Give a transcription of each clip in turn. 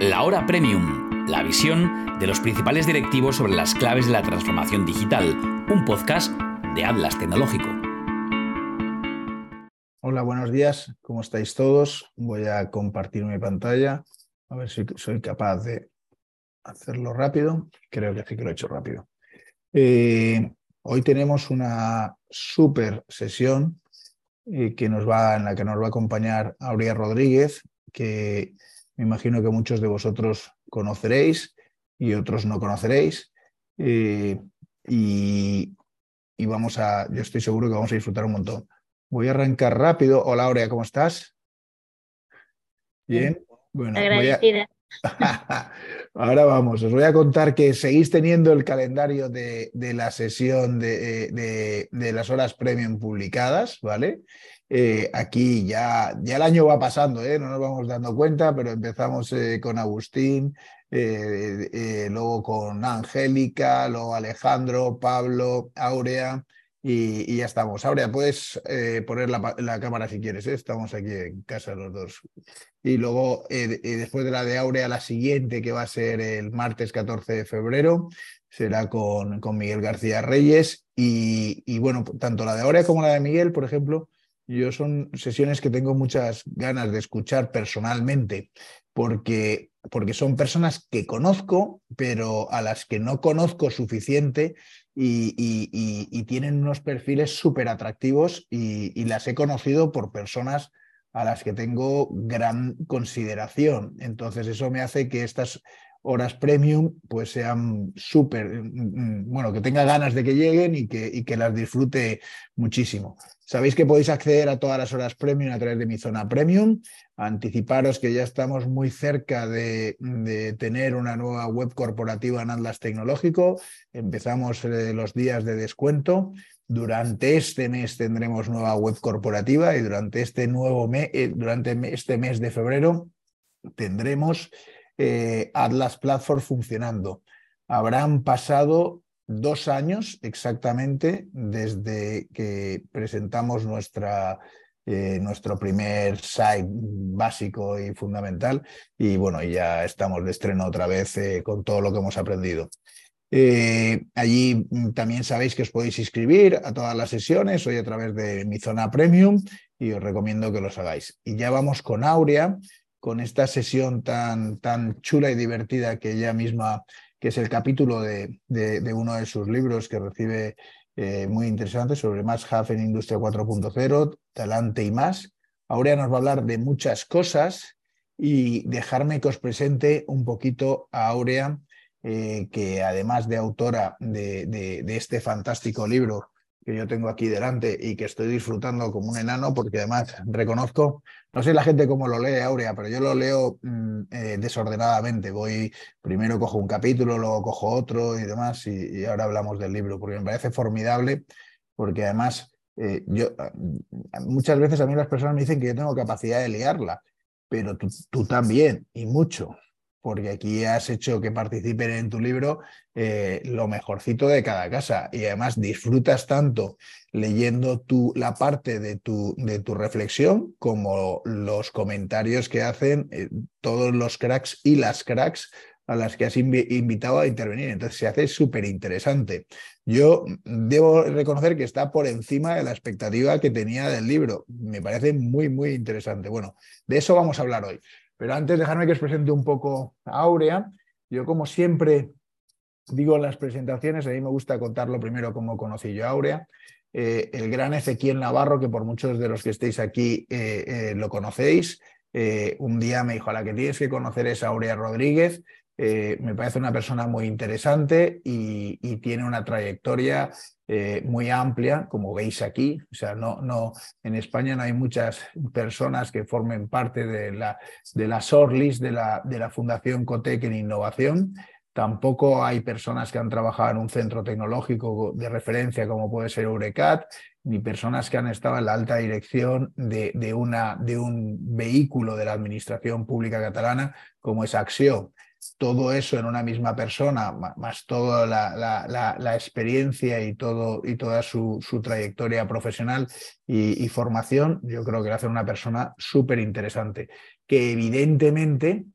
La Hora Premium, la visión de los principales directivos sobre las claves de la transformación digital, un podcast de Atlas Tecnológico. Hola, buenos días, ¿cómo estáis todos? Voy a compartir mi pantalla, a ver si soy capaz de hacerlo rápido. Creo que sí que lo he hecho rápido. Eh, hoy tenemos una super sesión eh, que nos va, en la que nos va a acompañar Aurea Rodríguez, que me imagino que muchos de vosotros conoceréis y otros no conoceréis. Eh, y, vamos a, yo estoy seguro que vamos a disfrutar un montón. Voy a arrancar rápido. Hola Aurea, ¿cómo estás? Bien. Bueno, Agradecida. Ahora vamos, os voy a contar que seguís teniendo el calendario de, la sesión de, de, las horas premium publicadas, ¿vale? Eh, aquí ya, ya el año va pasando, ¿eh? no nos vamos dando cuenta, pero empezamos eh, con Agustín, luego con Angélica, luego Alejandro, Pablo, Aurea, y, ya estamos. Aurea, puedes poner la, cámara si quieres, estamos aquí en casa los dos. Y luego, después de la de Aurea, la siguiente, que va a ser el martes 14 de febrero, será con, con Miguel García Reyes. Y, y, bueno, tanto la de Aurea como la de Miguel, por ejemplo, yo son sesiones que tengo muchas ganas de escuchar personalmente, porque, porque son personas que conozco, pero a las que no conozco suficiente y, y, tienen unos perfiles súper atractivos y, las he conocido por personas a las que tengo gran consideración. Entonces eso me hace que estas horas premium pues sean súper, mm, mm, bueno, que tenga ganas de que lleguen y que, y que las disfrute muchísimo. Sabéis que podéis acceder a todas las horas premium a través de mi zona premium. Anticiparos que ya estamos muy cerca de, tener una nueva web corporativa en Atlas Tecnológico. Empezamos eh, los días de descuento. Durante este mes tendremos nueva web corporativa y durante este nuevo mes, eh, durante este mes de febrero tendremos eh, Atlas Platform funcionando. Habrán pasado dos años exactamente desde que presentamos nuestra, eh, nuestro primer site básico y fundamental y bueno, ya estamos de estreno otra vez eh, con todo lo que hemos aprendido. allí mm, también sabéis que os podéis inscribir a todas las sesiones, hoy a través de mi zona premium y os recomiendo que los hagáis. Y ya vamos con Aurea, con esta sesión tan, tan chula y divertida que ella misma, que es el capítulo de, de, uno de sus libros que recibe eh, muy interesante sobre más en Industria 4.0, talante y más. Aurea nos va a hablar de muchas cosas y dejarme que os presente un poquito a Aurea, eh, que además de autora de, de, este fantástico libro que yo tengo aquí delante y que estoy disfrutando como un enano, porque además reconozco, no sé la gente cómo lo lee, Aurea, pero yo lo leo mm, eh, desordenadamente. Voy, primero cojo un capítulo, luego cojo otro y demás, y, ahora hablamos del libro, porque me parece formidable, porque además eh, yo, mm, muchas veces a mí las personas me dicen que yo tengo capacidad de liarla, pero tú, tú también, y mucho porque aquí has hecho que participen en tu libro eh, lo mejorcito de cada casa y además disfrutas tanto leyendo tu, la parte de tu, de tu reflexión como los comentarios que hacen eh, todos los cracks y las cracks a las que has invitado a intervenir. Entonces se hace súper interesante. Yo debo reconocer que está por encima de la expectativa que tenía del libro. Me parece muy, muy interesante. Bueno, de eso vamos a hablar hoy. Pero antes, dejarme que os presente un poco a Aurea. Yo, como siempre digo en las presentaciones, a mí me gusta contarlo primero cómo conocí yo a Aurea. Eh, el gran Ezequiel Navarro, que por muchos de los que estéis aquí eh, eh, lo conocéis, un día me dijo, a la que tienes que conocer es Aurea Rodríguez. me parece una persona muy interesante y, y tiene una trayectoria eh, muy amplia, como veis aquí. O sea, no, no, en España no hay muchas personas que formen parte de la, de la SORLIS, de la, de la Fundación Cotec en innovación. Tampoco hay personas que han trabajado en un centro tecnológico de referencia como puede ser Eurecat, ni personas que han estado en la alta dirección de, de, una, de un vehículo de la Administración Pública Catalana como es Acción todo eso en una misma persona, más toda la, experiencia y, todo, y toda su, trayectoria profesional y, formación, yo creo que le hace una persona súper interesante, que evidentemente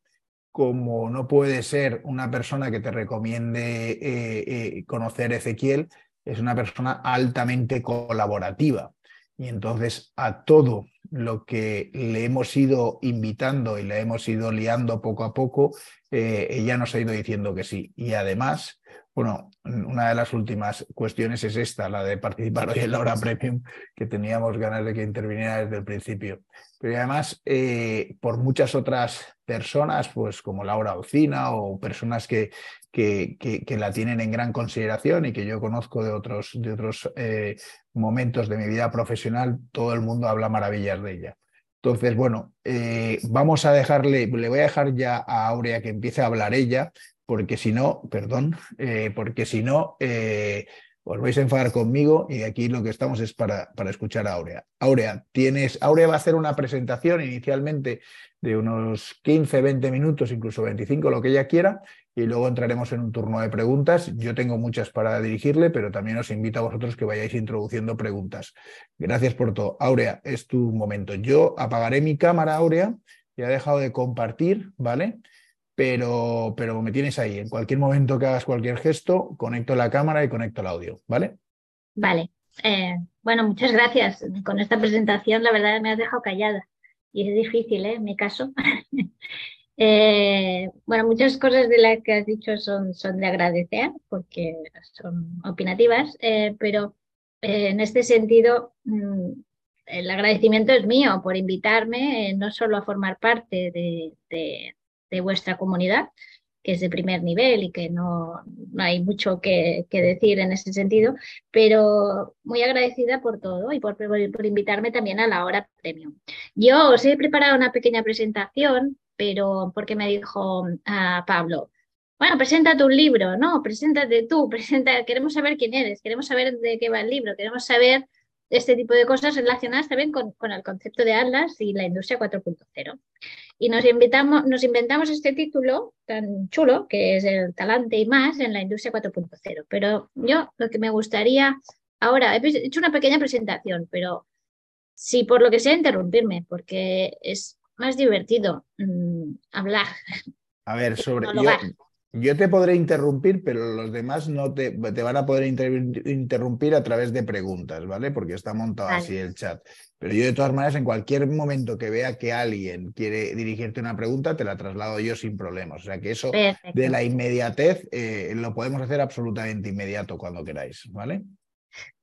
como no puede ser una persona que te recomiende eh, eh, conocer Ezequiel, es una persona altamente colaborativa. Y entonces a todo lo que le hemos ido invitando y le hemos ido liando poco a poco, eh, ella nos ha ido diciendo que sí. Y además, bueno, una de las últimas cuestiones es esta, la de participar hoy en la hora premium, que teníamos ganas de que interviniera desde el principio. Pero además, eh, por muchas otras personas, pues como Laura Ocina o personas que, que, la tienen en gran consideración y que yo conozco de otros, de otros eh, momentos de mi vida profesional, todo el mundo habla maravillas de ella. Entonces, bueno, eh, vamos a dejarle, le voy a dejar ya a Aurea que empiece a hablar ella, porque si no, perdón, eh, porque si no, os vais a enfadar conmigo y aquí lo que estamos es para, para escuchar a Aurea. Aurea, tienes, Aurea va a hacer una presentación inicialmente de unos 15, 20 minutos, incluso 25, lo que ella quiera, y luego entraremos en un turno de preguntas. Yo tengo muchas para dirigirle, pero también os invito a vosotros que vayáis introduciendo preguntas. Gracias por todo. Aurea, es tu momento. Yo apagaré mi cámara, Aurea, ya he dejado de compartir, ¿vale? Pero, pero me tienes ahí. En cualquier momento que hagas cualquier gesto, conecto la cámara y conecto el audio, ¿vale? Vale. Eh, bueno, muchas gracias. Con esta presentación, la verdad, me has dejado callada y es difícil, ¿eh? En mi caso. eh, bueno, muchas cosas de las que has dicho son, son de agradecer porque son opinativas, eh, pero eh, en este sentido, mm, el agradecimiento es mío por invitarme no solo a formar parte de, de, vuestra comunidad, que es de primer nivel y que no, no hay mucho que, decir en ese sentido, pero muy agradecida por todo y por, por, invitarme también a la hora premium. Yo os he preparado una pequeña presentación, pero porque me dijo a Pablo, bueno, preséntate un libro, no, preséntate tú, presenta, queremos saber quién eres, queremos saber de qué va el libro, queremos saber este tipo de cosas relacionadas también con, con el concepto de Atlas y la industria 4.0. Y nos, invitamos, nos inventamos este título tan chulo, que es el talante y más en la industria 4.0. Pero yo lo que me gustaría, ahora he hecho una pequeña presentación, pero sí por lo que sea interrumpirme, porque es más divertido mmm, hablar. A ver, sobre... Yo, yo te podré interrumpir, pero los demás no te, te van a poder inter, interrumpir a través de preguntas, ¿vale? Porque está montado vale. así el chat. Pero yo de todas maneras, en cualquier momento que vea que alguien quiere dirigirte una pregunta, te la traslado yo sin problemas. O sea que eso Perfecto. de la inmediatez eh, lo podemos hacer absolutamente inmediato cuando queráis, ¿vale?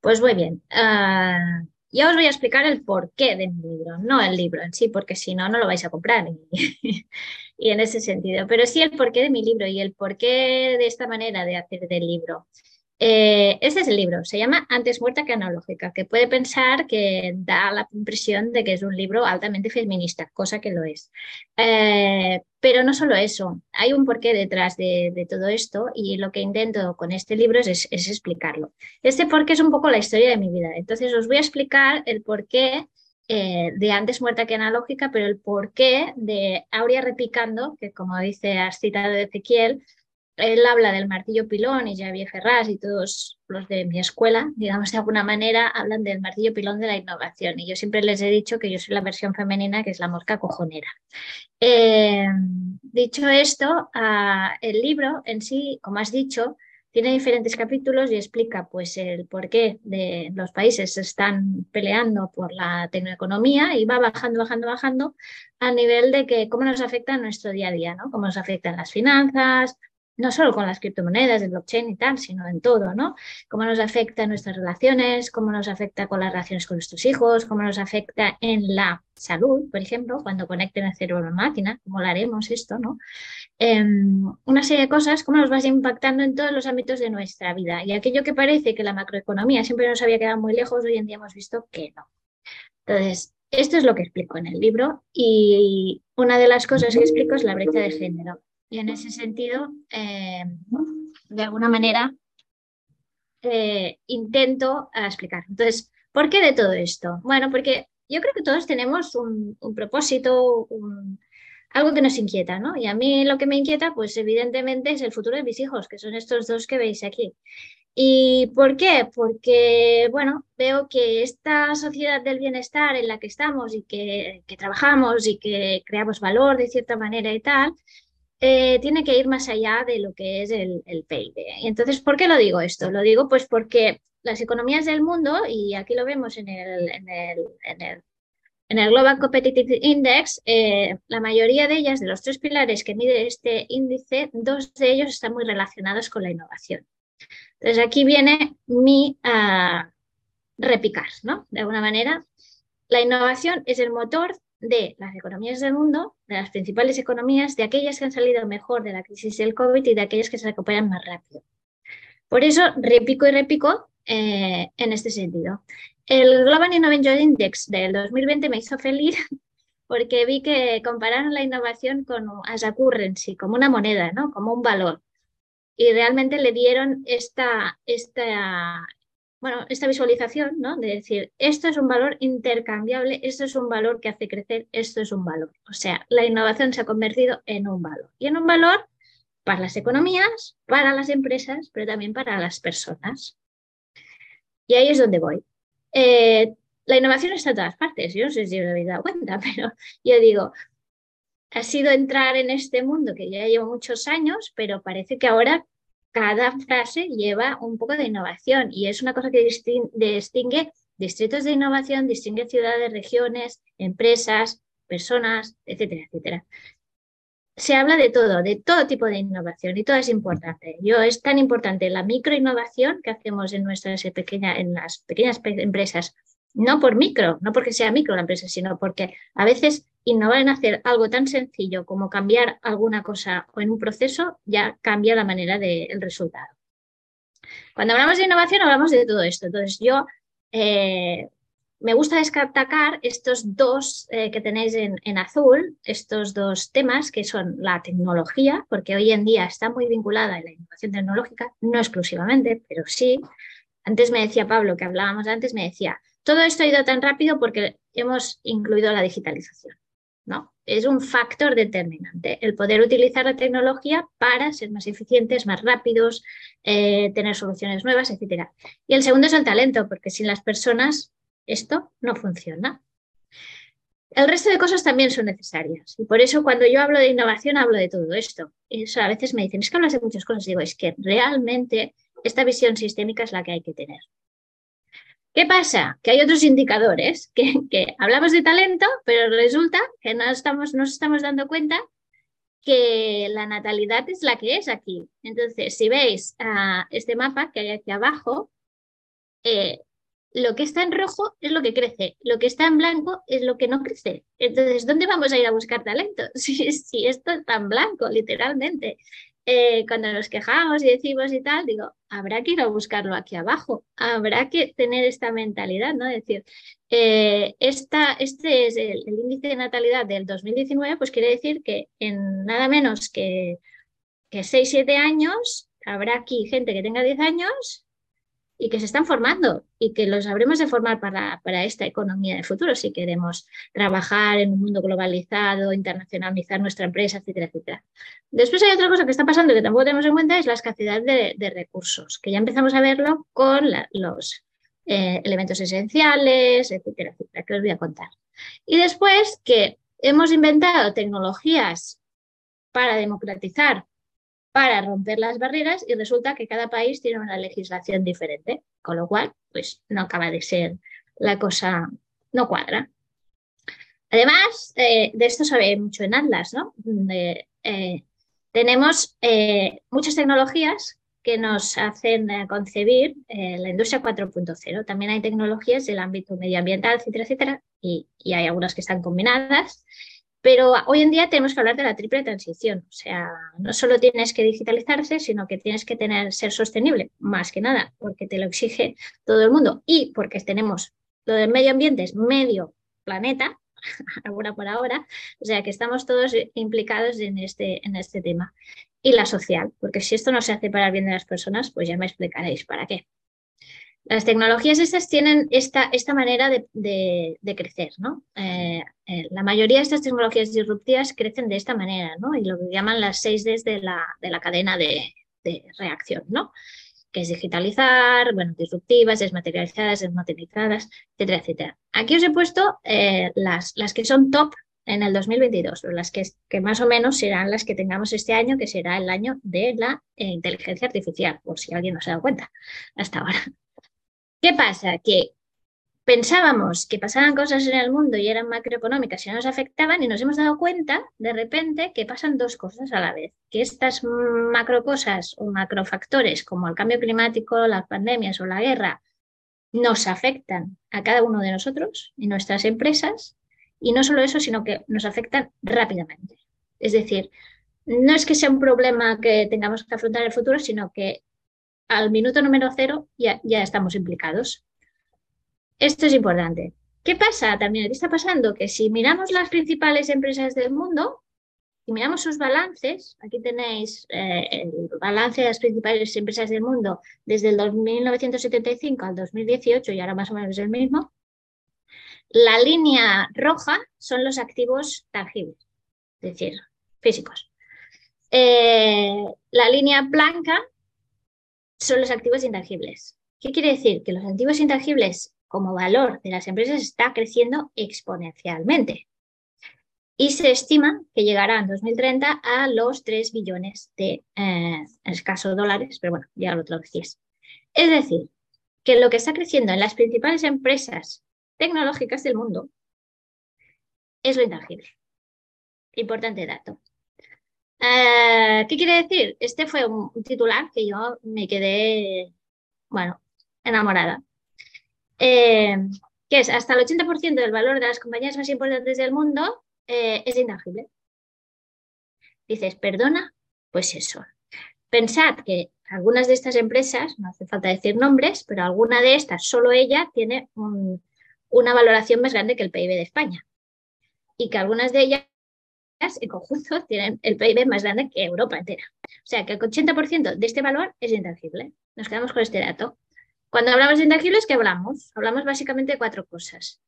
Pues muy bien. Uh, ya os voy a explicar el porqué de mi libro, no el libro en sí, porque si no, no lo vais a comprar. Y, y, en ese sentido, pero sí el porqué de mi libro y el porqué de esta manera de hacer del libro. Este es el libro, se llama Antes muerta que analógica, que puede pensar que da la impresión de que es un libro altamente feminista, cosa que lo es. Eh, pero no solo eso, hay un porqué detrás de, todo esto y lo que intento con este libro es, explicarlo. Este porqué es un poco la historia de mi vida, entonces os voy a explicar el porqué eh, de antes muerta que analógica, pero el porqué de Aurea repicando, que como dice, has citado Ezequiel, él habla del martillo pilón y Javier Ferraz y todos los de mi escuela, digamos de alguna manera, hablan del martillo pilón de la innovación. Y yo siempre les he dicho que yo soy la versión femenina, que es la mosca cojonera. Eh, dicho esto, uh, el libro en sí, como has dicho, tiene diferentes capítulos y explica pues el por qué de los países se están peleando por la tecnoeconomía y va bajando, bajando, bajando a nivel de que cómo nos afecta nuestro día a día, ¿no? Cómo nos afectan las finanzas, no solo con las criptomonedas, el blockchain y tal, sino en todo, ¿no? Cómo nos afecta en nuestras relaciones, cómo nos afecta con las relaciones con nuestros hijos, cómo nos afecta en la salud, por ejemplo, cuando conecten el cerebro a la máquina, cómo lo haremos esto, ¿no? Eh, una serie de cosas, cómo nos va impactando en todos los ámbitos de nuestra vida. Y aquello que parece que la macroeconomía siempre nos había quedado muy lejos, hoy en día hemos visto que no. Entonces, esto es lo que explico en el libro y una de las cosas que explico es la brecha de género. Y en ese sentido, eh, de alguna manera, eh, intento explicar. Entonces, ¿por qué de todo esto? Bueno, porque yo creo que todos tenemos un, propósito, algo que nos inquieta, ¿no? Y a mí lo que me inquieta, pues evidentemente es el futuro de mis hijos, que son estos dos que veis aquí. ¿Y por qué? Porque, bueno, veo que esta sociedad del bienestar en la que estamos y que trabajamos y que creamos valor de cierta manera y tal, eh, tiene que ir más allá de lo que es el, PIB. Entonces, ¿por qué lo digo esto? Lo digo pues porque las economías del mundo, y aquí lo vemos en el, en el, en el, en el Global Competitive Index, eh, la mayoría de ellas, de los tres pilares que mide este índice, dos de ellos están muy relacionados con la innovación. Entonces aquí viene mi uh, repicar, ¿no? De alguna manera, la innovación es el motor de las economías del mundo, de las principales economías, de aquellas que han salido mejor de la crisis del COVID y de aquellas que se recuperan más rápido. Por eso repico y repico eh, en este sentido. El Global Innovation Index del 2020 me hizo feliz porque vi que compararon la innovación con as a currency, como una moneda, ¿no? como un valor. Y realmente le dieron esta, esta, bueno, esta visualización, ¿no? De decir, esto es un valor intercambiable, esto es un valor que hace crecer, esto es un valor. O sea, la innovación se ha convertido en un valor. Y en un valor para las economías, para las empresas, pero también para las personas. Y ahí es donde voy. Eh, la innovación está en todas partes, yo no sé si os habéis dado cuenta, pero yo digo, ha sido entrar en este mundo que ya llevo muchos años, pero parece que ahora cada frase lleva un poco de innovación y es una cosa que distingue distritos de innovación, distingue ciudades, regiones, empresas, personas, etcétera, etcétera. Se habla de todo, de todo tipo de innovación y todo es importante. Yo es tan importante la microinnovación que hacemos en nuestras pequeñas, en las pequeñas empresas, no por micro, no porque sea micro la empresa, sino porque a veces innovar en hacer algo tan sencillo como cambiar alguna cosa o en un proceso ya cambia la manera del resultado. Cuando hablamos de innovación hablamos de todo esto. Entonces yo eh, me gusta destacar estos dos eh, que tenéis en, en, azul, estos dos temas que son la tecnología, porque hoy en día está muy vinculada a la innovación tecnológica, no exclusivamente, pero sí. Antes me decía Pablo, que hablábamos antes, me decía, todo esto ha ido tan rápido porque hemos incluido la digitalización. No, es un factor determinante el poder utilizar la tecnología para ser más eficientes, más rápidos, eh, tener soluciones nuevas, etc. Y el segundo es el talento, porque sin las personas esto no funciona. El resto de cosas también son necesarias. Y por eso cuando yo hablo de innovación hablo de todo esto. Eso a veces me dicen, es que hablas de muchas cosas. Digo, es que realmente esta visión sistémica es la que hay que tener. ¿Qué pasa? Que hay otros indicadores que, hablamos de talento, pero resulta que no estamos, nos estamos dando cuenta que la natalidad es la que es aquí. Entonces, si veis uh, este mapa que hay aquí abajo, eh, lo que está en rojo es lo que crece, lo que está en blanco es lo que no crece. Entonces, ¿dónde vamos a ir a buscar talento? Si, si esto está en blanco, literalmente. Eh, cuando nos quejamos y decimos y tal, digo, habrá que ir a buscarlo aquí abajo, habrá que tener esta mentalidad, ¿no? Es decir, eh, esta, este es el, índice de natalidad del 2019, pues quiere decir que en nada menos que, que 6, 7 años, habrá aquí gente que tenga 10 años y que se están formando y que los habremos de formar para, para, esta economía de futuro si queremos trabajar en un mundo globalizado, internacionalizar nuestra empresa, etcétera, etcétera. Después hay otra cosa que está pasando que tampoco tenemos en cuenta, es la escasez de, de recursos, que ya empezamos a verlo con los eh, elementos esenciales, etcétera, etcétera, que os voy a contar. Y después que hemos inventado tecnologías para democratizar para romper las barreras y resulta que cada país tiene una legislación diferente, con lo cual, pues no acaba de ser la cosa, no cuadra. Además, eh, de esto sabe mucho en Atlas, ¿no? Eh, tenemos eh, muchas tecnologías que nos hacen concebir la industria 4.0. También hay tecnologías del ámbito medioambiental, etcétera, etcétera, y, y hay algunas que están combinadas. Pero hoy en día tenemos que hablar de la triple transición. O sea, no solo tienes que digitalizarse, sino que tienes que tener, ser sostenible, más que nada, porque te lo exige todo el mundo y porque tenemos lo del medio ambiente, es medio planeta, ahora por ahora, o sea que estamos todos implicados en este, en este tema. Y la social, porque si esto no se hace para el bien de las personas, pues ya me explicaréis para qué. Las tecnologías estas tienen esta, esta manera de, crecer, ¿no? Eh, eh, la mayoría de estas tecnologías disruptivas crecen de esta manera, ¿no? Y lo que llaman las seis Ds de la, de la cadena de, reacción, ¿no? Que es digitalizar, bueno, disruptivas, desmaterializadas, desmaterializadas, etcétera, etcétera. Aquí os he puesto eh, las, las que son top en el 2022, las que, que, más o menos serán las que tengamos este año, que será el año de la inteligencia artificial, por si alguien no se ha dado cuenta hasta ahora. ¿Qué pasa? Que pensábamos que pasaban cosas en el mundo y eran macroeconómicas y nos afectaban y nos hemos dado cuenta de repente que pasan dos cosas a la vez, que estas macrocosas o macrofactores como el cambio climático, las pandemias o la guerra nos afectan a cada uno de nosotros y nuestras empresas y no solo eso, sino que nos afectan rápidamente. Es decir, no es que sea un problema que tengamos que afrontar en el futuro, sino que al minuto número cero ya, estamos implicados. Esto es importante. ¿Qué pasa también? ¿Qué está pasando? Que si miramos las principales empresas del mundo y miramos sus balances, aquí tenéis eh, el balance de las principales empresas del mundo desde el 1975 al 2018 y ahora más o menos es el mismo, la línea roja son los activos tangibles, es decir, físicos. Eh, la línea blanca son los activos intangibles. ¿Qué quiere decir? Que los activos intangibles como valor de las empresas está creciendo exponencialmente. Y se estima que llegará en 2030 a los 3 billones de, eh, escasos dólares, pero bueno, ya lo traducís. Es decir, que lo que está creciendo en las principales empresas tecnológicas del mundo es lo intangible. Importante dato. Eh, ¿Qué quiere decir? Este fue un titular que yo me quedé, bueno, enamorada. Eh, es hasta el 80% del valor de las compañías más importantes del mundo eh, es intangible. Dices, perdona, pues eso. Pensad que algunas de estas empresas, no hace falta decir nombres, pero alguna de estas, solo ella, tiene una valoración más grande que el PIB de España. Y que algunas de ellas en conjunto tienen el PIB más grande que Europa entera. O sea que el 80% de este valor es intangible. Nos quedamos con este dato. Cuando hablamos de intangibles, ¿qué hablamos? Hablamos básicamente de cuatro cosas,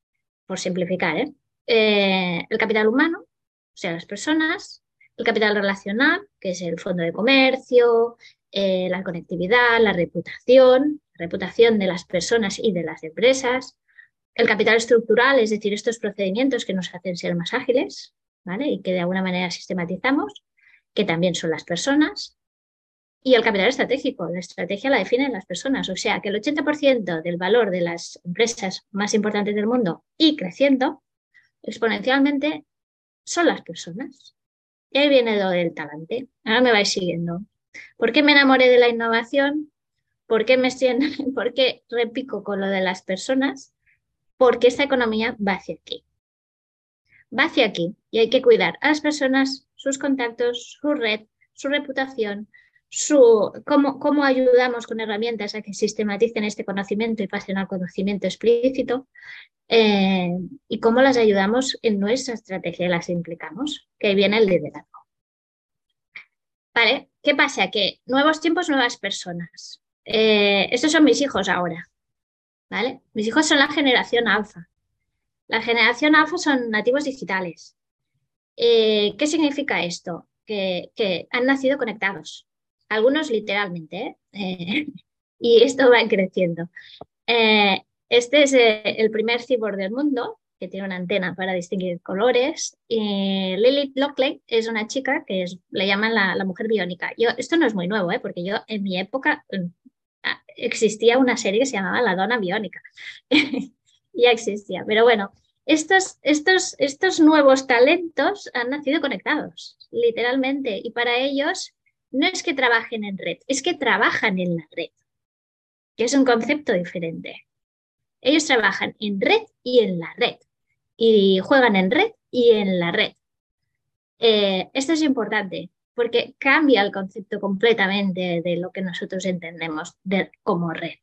por simplificar. ¿eh? Eh, el capital humano, o sea, las personas, el capital relacional, que es el fondo de comercio, eh, la conectividad, la reputación, reputación de las personas y de las empresas, el capital estructural, es decir, estos procedimientos que nos hacen ser más ágiles, ¿vale? Y que de alguna manera sistematizamos, que también son las personas, y el capital estratégico. La estrategia la definen las personas, o sea que el 80% del valor de las empresas más importantes del mundo y creciendo exponencialmente son las personas. Y ahí viene lo del talante. Ahora me vais siguiendo. ¿Por qué me enamoré de la innovación? ¿Por qué me ¿Por qué repico con lo de las personas? Porque esta economía va hacia aquí. Va hacia aquí y hay que cuidar a las personas, sus contactos, su red, su reputación, su, cómo, cómo, ayudamos con herramientas a que sistematicen este conocimiento y pasen al conocimiento explícito eh, y cómo las ayudamos en nuestra estrategia las implicamos, que viene el liderazgo. ¿Vale? ¿Qué pasa? Que nuevos tiempos, nuevas personas. Eh, estos son mis hijos ahora. ¿Vale? Mis hijos son la generación alfa. La generación alfa son nativos digitales. Eh, ¿Qué significa esto? Que, han nacido conectados algunos literalmente, ¿eh? y esto va creciendo. Eh, este es eh, el primer cyborg del mundo que tiene una antena para distinguir colores. Y Lily Lockley es una chica que le llaman la, mujer biónica. Yo, esto no es muy nuevo, porque yo en mi época mm, existía una serie que se llamaba La Dona Biónica. ya existía, pero bueno, estos, estos, estos nuevos talentos han nacido conectados, literalmente, y para ellos no es que trabajen en red, es que trabajan en la red, que es un concepto diferente. Ellos trabajan en red y en la red, y juegan en red y en la red. Eh, esto es importante porque cambia el concepto completamente de lo que nosotros entendemos como red.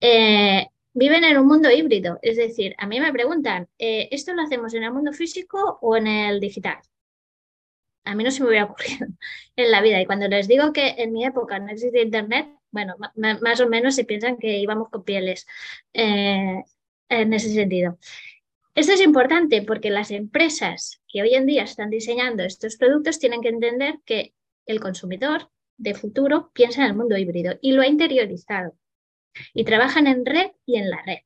Eh, viven en un mundo híbrido, es decir, a mí me preguntan, eh, ¿esto lo hacemos en el mundo físico o en el digital? a mí no se me hubiera ocurrido en la vida. Y cuando les digo que en mi época no existía Internet, bueno, más o menos se piensan que íbamos con pieles eh, en ese sentido. Esto es importante porque las empresas que hoy en día están diseñando estos productos tienen que entender que el consumidor de futuro piensa en el mundo híbrido y lo ha interiorizado. Y trabajan en red y en la red.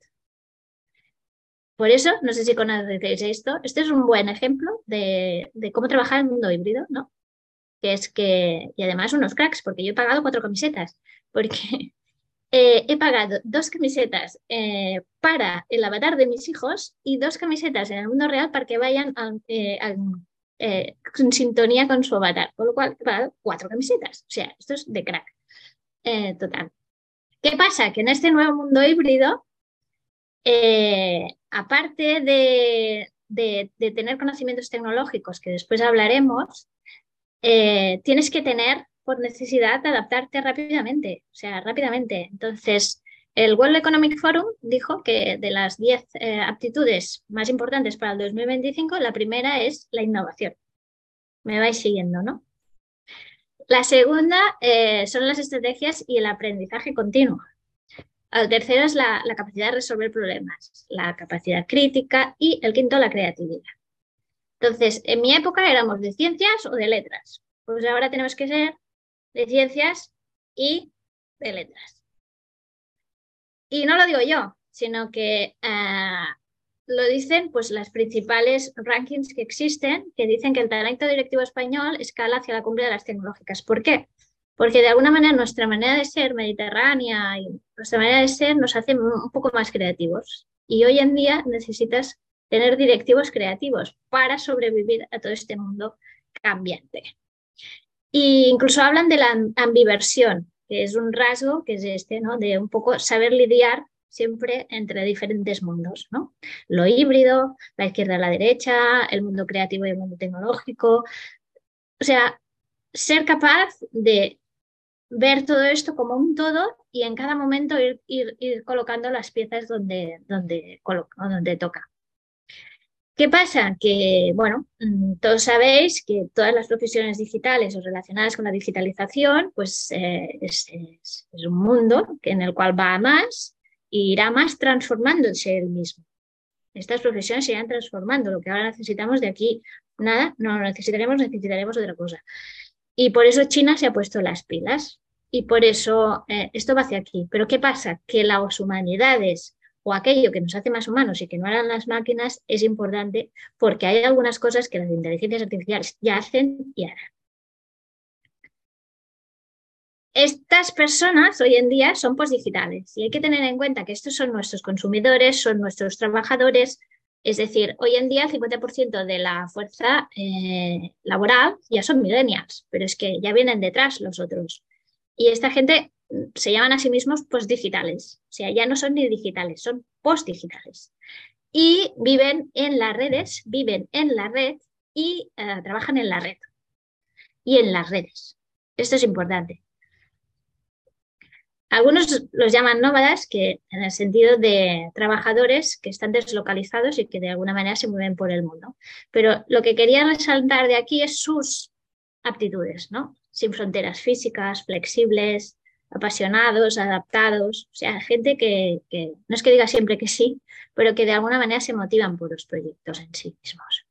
Por eso, no sé si conocéis esto, este es un buen ejemplo de, cómo trabajar en el mundo híbrido, ¿no? Que es que, y además unos cracks, porque yo he pagado cuatro camisetas, porque eh, he pagado dos camisetas eh, para el avatar de mis hijos y dos camisetas en el mundo real para que vayan eh, en sintonía con su avatar, con lo cual he pagado cuatro camisetas. O sea, esto es de crack. total. ¿Qué pasa? Que en este nuevo mundo híbrido aparte de, tener conocimientos tecnológicos, que después hablaremos, eh, tienes que tener por necesidad de adaptarte rápidamente, o sea, rápidamente. Entonces, el World Economic Forum dijo que de las 10 eh, aptitudes más importantes para el 2025, la primera es la innovación. Me vais siguiendo, ¿no? La segunda eh, son las estrategias y el aprendizaje continuo. El tercero es la, capacidad de resolver problemas, la capacidad crítica y el quinto, la creatividad. Entonces, en mi época éramos de ciencias o de letras. Pues ahora tenemos que ser de ciencias y de letras. Y no lo digo yo, sino que eh, lo dicen pues las principales rankings que existen, que dicen que el talento directivo español escala hacia la cumbre de las tecnológicas. ¿Por qué? porque de alguna manera nuestra manera de ser mediterránea y nuestra manera de ser nos hace un poco más creativos. Y hoy en día necesitas tener directivos creativos para sobrevivir a todo este mundo cambiante. E incluso hablan de la ambiversión, que es un rasgo que es este, ¿no? De un poco saber lidiar siempre entre diferentes mundos, ¿no? Lo híbrido, la izquierda y la derecha, el mundo creativo y el mundo tecnológico. O sea, ser capaz de ver todo esto como un todo y en cada momento ir, colocando las piezas donde, donde, donde toca. ¿Qué pasa? Que, bueno, mm, todos sabéis que todas las profesiones digitales o relacionadas con la digitalización, pues eh, es, un mundo en el cual va a más y irá más transformándose el mismo. Estas profesiones se irán transformando. Lo que ahora necesitamos de aquí, nada, no necesitaremos, necesitaremos otra cosa. Y por eso China se ha puesto las pilas y por eso eh, esto va hacia aquí. Pero ¿qué pasa? Que las humanidades o aquello que nos hace más humanos y que no harán las máquinas es importante porque hay algunas cosas que las inteligencias artificiales ya hacen y harán. Estas personas hoy en día son postdigitales y hay que tener en cuenta que estos son nuestros consumidores, son nuestros trabajadores, es decir, hoy en día el 50% de la fuerza eh, laboral ya son millennials, pero es que ya vienen detrás los otros. Y esta gente mm, se llaman a sí mismos postdigitales, o sea, ya no son ni digitales, son postdigitales. Y viven en las redes, viven en la red y eh, trabajan en la red y en las redes. Esto es importante. Algunos los llaman nómadas, que en el sentido de trabajadores que están deslocalizados y que de alguna manera se mueven por el mundo. Pero lo que quería resaltar de aquí es sus aptitudes, ¿no? Sin fronteras físicas, flexibles, apasionados, adaptados, o sea, gente que, no es que diga siempre que sí, pero que de alguna manera se motivan por los proyectos en sí mismos.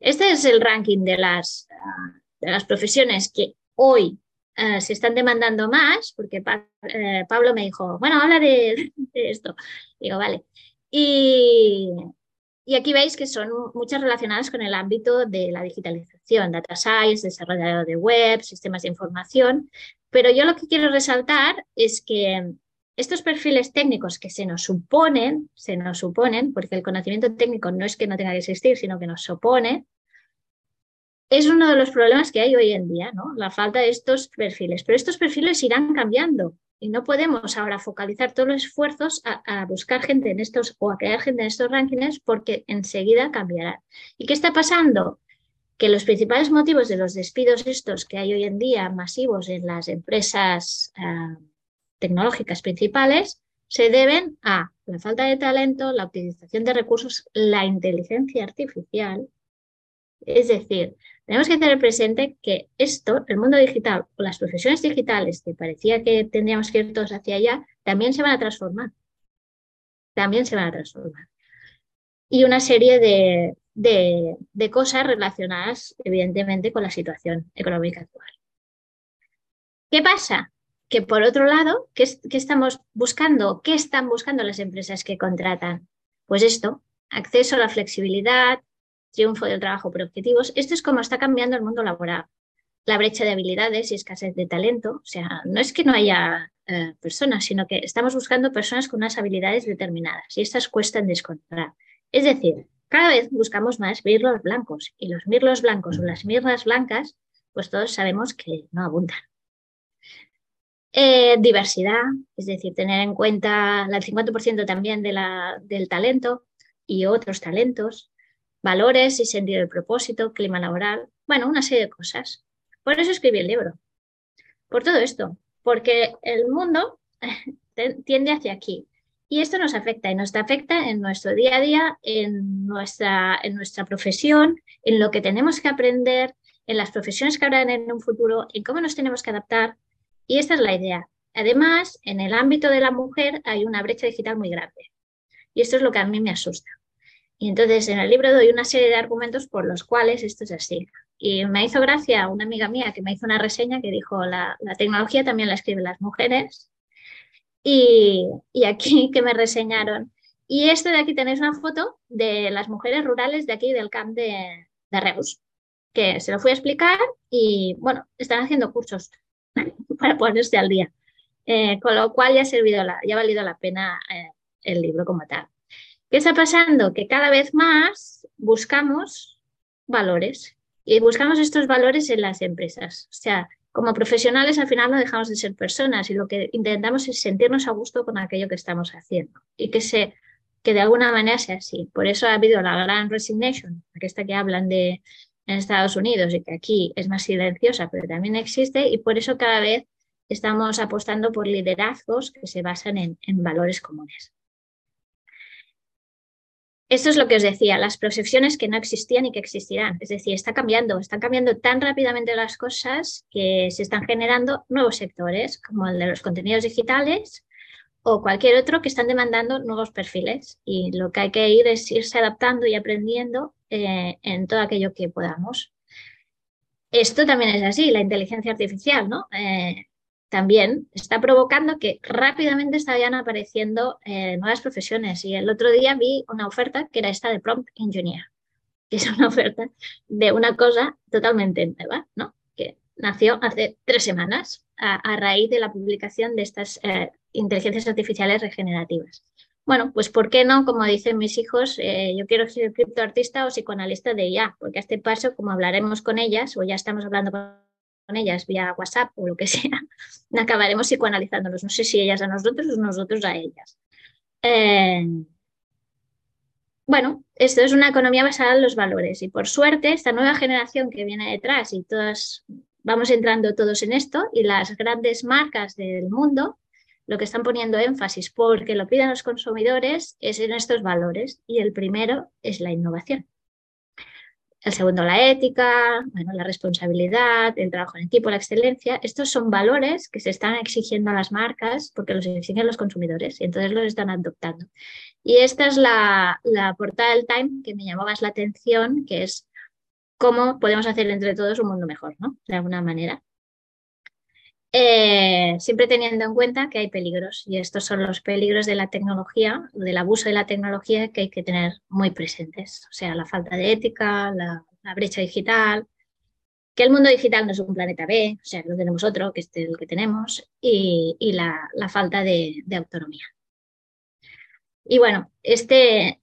Este es el ranking de las, ah, de las profesiones que hoy eh, se están demandando más, porque eh, Pablo me dijo, bueno, habla de, esto. Digo, vale. Y, aquí veis que son muchas relacionadas con el ámbito de la digitalización, data science, desarrollo de web, sistemas de información. Pero yo lo que quiero resaltar es que estos perfiles técnicos que se nos suponen, se nos suponen, porque el conocimiento técnico no es que no tenga que existir, sino que nos supone, es uno de los problemas que hay hoy en día, ¿no? La falta de estos perfiles. Pero estos perfiles irán cambiando y no podemos ahora focalizar todos los esfuerzos a, buscar gente en estos o a crear gente en estos rankings porque enseguida cambiará. ¿Y qué está pasando? Que los principales motivos de los despidos estos que hay hoy en día masivos en las empresas ah, tecnológicas principales se deben a la falta de talento, la utilización de recursos, la inteligencia artificial. Es decir, tenemos que tener presente que esto, el mundo digital o las profesiones digitales que parecía que tendríamos que ir todos hacia allá, también se van a transformar. También se van a transformar. Y una serie de, de, cosas relacionadas, evidentemente, con la situación económica actual. ¿Qué pasa? Que por otro lado, ¿qué, ¿qué, estamos buscando? ¿Qué están buscando las empresas que contratan? Pues esto, acceso a la flexibilidad, triunfo del trabajo por objetivos. Esto es como está cambiando el mundo laboral. La brecha de habilidades y escasez de talento. O sea, no es que no haya eh, personas, sino que estamos buscando personas con unas habilidades determinadas y estas cuestan de encontrar. Es decir, cada vez buscamos más mirlos blancos y los mirlos blancos o las mirras blancas, pues todos sabemos que no abundan. Eh, diversidad, es decir, tener en cuenta el 50% también del talento y otros talentos, valores y sentido del propósito, clima laboral, bueno, una serie de cosas. Por eso escribí el libro. Por todo esto, porque el mundo tiende hacia aquí. Y esto nos afecta y nos afecta en nuestro día a día, en nuestra, en nuestra profesión, en lo que tenemos que aprender, en las profesiones que habrán en un futuro, en cómo nos tenemos que adaptar. Y esta es la idea. Además, en el ámbito de la mujer hay una brecha digital muy grande. Y esto es lo que a mí me asusta. Y entonces en el libro doy una serie de argumentos por los cuales esto es así. Y me hizo gracia una amiga mía que me hizo una reseña que dijo, la, la tecnología también la escriben las mujeres y, aquí que me reseñaron. Y este de aquí tenéis una foto de las mujeres rurales de aquí del camp de, de Reus, que se lo fui a explicar y bueno, están haciendo cursos para ponerse al día. Eh, con lo cual ya ha, servido la, ya ha valido la pena eh, el libro como tal. ¿Qué está pasando? Que cada vez más buscamos valores y buscamos estos valores en las empresas. O sea, como profesionales al final no dejamos de ser personas y lo que intentamos es sentirnos a gusto con aquello que estamos haciendo y que, se, que de alguna manera sea así. Por eso ha habido la gran resignation, esta que hablan de en Estados Unidos y que aquí es más silenciosa, pero también existe y por eso cada vez estamos apostando por liderazgos que se basan en valores comunes. Esto es lo que os decía, las profesiones que no existían y que existirán. Es decir, está cambiando, están cambiando tan rápidamente las cosas que se están generando nuevos sectores, como el de los contenidos digitales o cualquier otro que están demandando nuevos perfiles. Y lo que hay que ir es irse adaptando y aprendiendo eh, en todo aquello que podamos. Esto también es así, la inteligencia artificial, ¿no? Eh, también está provocando que rápidamente estarían apareciendo eh, nuevas profesiones. Y el otro día vi una oferta que era esta de Prompt Engineer, que es una oferta de una cosa totalmente nueva, ¿no? que nació hace tres semanas a, raíz de la publicación de estas eh, inteligencias artificiales regenerativas. Bueno, pues ¿por qué no? Como dicen mis hijos, eh, yo quiero ser criptoartista o psicoanalista de IA, porque a este paso, como hablaremos con ellas, o ya estamos hablando con con ellas vía WhatsApp o lo que sea, acabaremos psicoanalizándolos. No sé si ellas a nosotros o nosotros a ellas. Eh, bueno, esto es una economía basada en los valores y por suerte esta nueva generación que viene detrás y todas vamos entrando todos en esto y las grandes marcas del mundo lo que están poniendo énfasis porque lo piden los consumidores es en estos valores y el primero es la innovación. El segundo, la ética, bueno, la responsabilidad, el trabajo en equipo, la excelencia. Estos son valores que se están exigiendo a las marcas porque los exigen los consumidores y entonces los están adoptando. Y esta es la, la portada del Time que me llamó más la atención, que es cómo podemos hacer entre todos un mundo mejor, ¿no? De alguna manera. Eh, siempre teniendo en cuenta que hay peligros y estos son los peligros de la tecnología, del abuso de la tecnología que hay que tener muy presentes, o sea, la falta de ética, la, brecha digital, que el mundo digital no es un planeta B, o sea, no tenemos otro, que es el que tenemos, y, la, falta de, autonomía. Y bueno, este,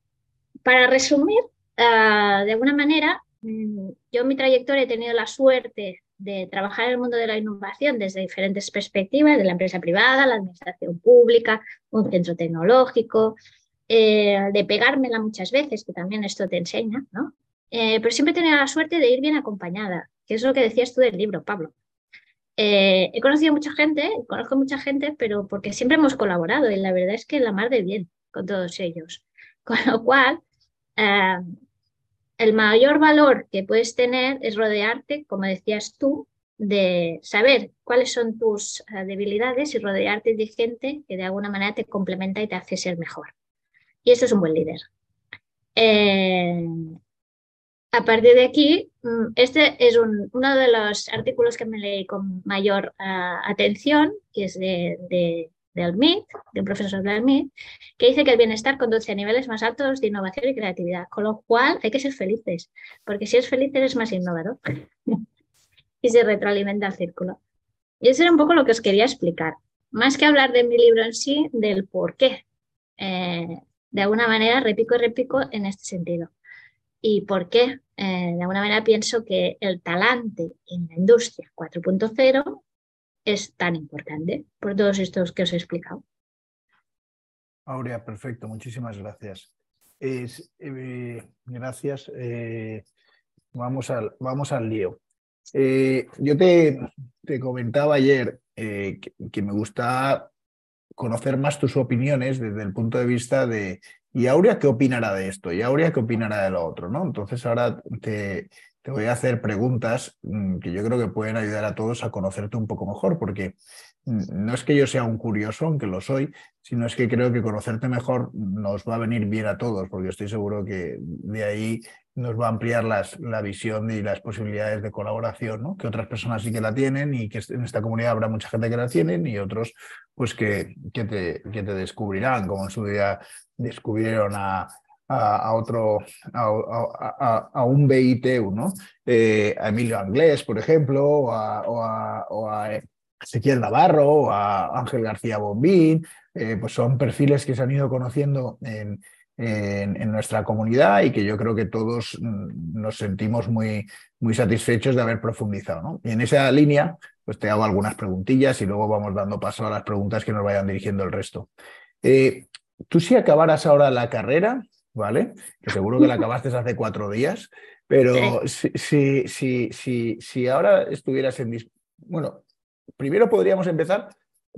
para resumir, ah, de alguna manera, mm, yo en mi trayectoria he tenido la suerte de trabajar en el mundo de la innovación desde diferentes perspectivas, de la empresa privada, la administración pública, un centro tecnológico, eh, de pegármela muchas veces, que también esto te enseña, ¿no? Eh, pero siempre he tenido la suerte de ir bien acompañada, que es lo que decías tú del libro, Pablo. Eh, he conocido mucha gente, conozco mucha gente, pero porque siempre hemos colaborado y la verdad es que la mar de bien con todos ellos. Con lo cual, el mayor valor que puedes tener es rodearte, como decías tú, de saber cuáles son tus eh, debilidades y rodearte de gente que de alguna manera te complementa y te hace ser mejor. Y eso es un buen líder. Eh, a partir de aquí, mm, este es uno de los artículos que me leí con mayor eh, atención, que es de, del MIT, de un profesor del MIT, que dice que el bienestar conduce a niveles más altos de innovación y creatividad, con lo cual hay que ser felices, porque si eres feliz eres más innovador y se retroalimenta el círculo. Y eso era un poco lo que os quería explicar. Más que hablar de mi libro en sí, del por qué. Eh, de alguna manera, repico y repico en este sentido. ¿Y por qué? Eh, de alguna manera pienso que el talante en la industria 4.0 es tan importante por todos estos que os he explicado. Aurea, perfecto, muchísimas gracias. Eh, gracias. vamos, al, vamos al lío. Eh, yo te, te, comentaba ayer eh, que, me gusta conocer más tus opiniones desde el punto de vista de, ¿y Aurea qué opinará de esto? ¿Y Aurea qué opinará de lo otro? ¿no? Entonces ahora te, te voy a hacer preguntas mm, que yo creo que pueden ayudar a todos a conocerte un poco mejor, porque mm, no es que yo sea un curioso, aunque lo soy, sino es que creo que conocerte mejor nos va a venir bien a todos, porque estoy seguro que de ahí nos va a ampliar las, la visión y las posibilidades de colaboración, ¿no? que otras personas sí que la tienen y que en esta comunidad habrá mucha gente que la tienen y otros pues que, que, te, que te descubrirán, como en su día descubrieron a, a, otro, a, a, un BITU, ¿no? Eh, a Emilio Anglés, por ejemplo, o a, o Ezequiel Navarro, o a Ángel García Bombín, eh, pues son perfiles que se han ido conociendo en, en, nuestra comunidad y que yo creo que todos mm, nos sentimos muy, muy satisfechos de haber profundizado. ¿no? Y en esa línea, pues te hago algunas preguntillas y luego vamos dando paso a las preguntas que nos vayan dirigiendo el resto. Eh, tú si acabaras ahora la carrera, ¿vale? Que seguro que la acabaste hace cuatro días, pero si, si, si, si, ahora estuvieras en... Bueno, primero podríamos empezar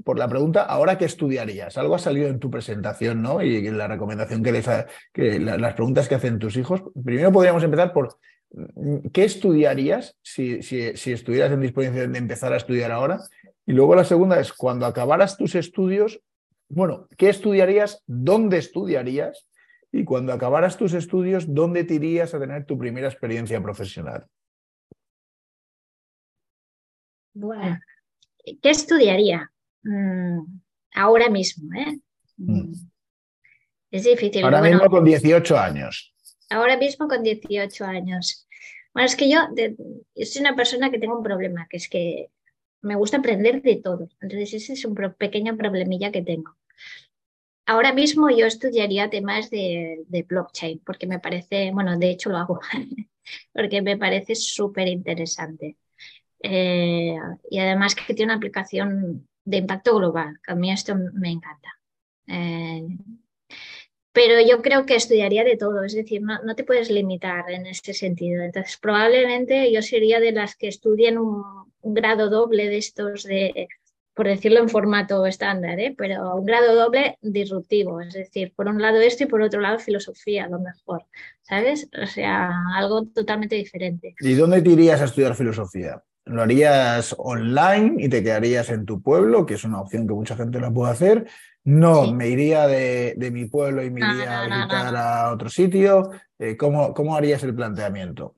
por la pregunta, ¿ahora qué estudiarías? Algo ha salido en tu presentación, ¿no? Y en la recomendación que les que las preguntas que hacen tus hijos. Primero podríamos empezar por mm, ¿qué estudiarías si, si, si estuvieras en disposición de empezar a estudiar ahora? Y luego la segunda es, cuando acabaras tus estudios, bueno, ¿qué estudiarías? ¿Dónde estudiarías? Y cuando acabaras tus estudios, ¿dónde te irías a tener tu primera experiencia profesional? Bueno, ¿qué estudiaría? Mm, ahora mismo, ¿eh? Mm. Mm. Es difícil. Ahora mismo con 18 años. Ahora mismo con 18 años. Bueno, es que yo, soy una persona que tengo un problema, que es que me gusta aprender de todo. Entonces ese es un pequeño problemilla que tengo. Ahora mismo yo estudiaría temas de, blockchain porque me parece, bueno, de hecho lo hago, porque me parece súper interesante. Eh, y además que tiene una aplicación de impacto global. A mí esto me encanta. Eh, pero yo creo que estudiaría de todo, es decir, no, te puedes limitar en este sentido. Entonces, probablemente yo sería de las que estudien un, grado doble de estos, de, por decirlo en formato estándar, ¿eh? pero un grado doble disruptivo, es decir, por un lado esto y por otro lado filosofía, a lo mejor, ¿sabes? O sea, algo totalmente diferente. ¿Y dónde te irías a estudiar filosofía? lo harías online y te quedarías en tu pueblo, que es una opción que mucha gente la puede hacer. No, me iría de, mi pueblo y me iría a visitar a otro sitio. Eh, ¿cómo, ¿cómo, harías el planteamiento?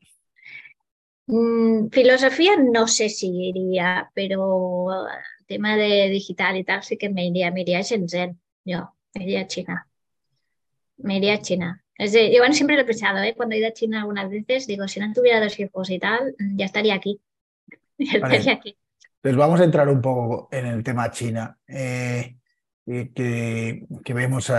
Mm, filosofía no sé si iría, pero tema de digital y tal sí que me iría. Me iría a Shenzhen, yo, me iría a China. Me iría a China. Es de, yo bueno, siempre lo he pensado, ¿eh? cuando he ido a China algunas veces, digo, si no tuviera dos hijos y tal, ya estaría aquí. Pues vamos a entrar un poco en el tema China. Eh, que, vemos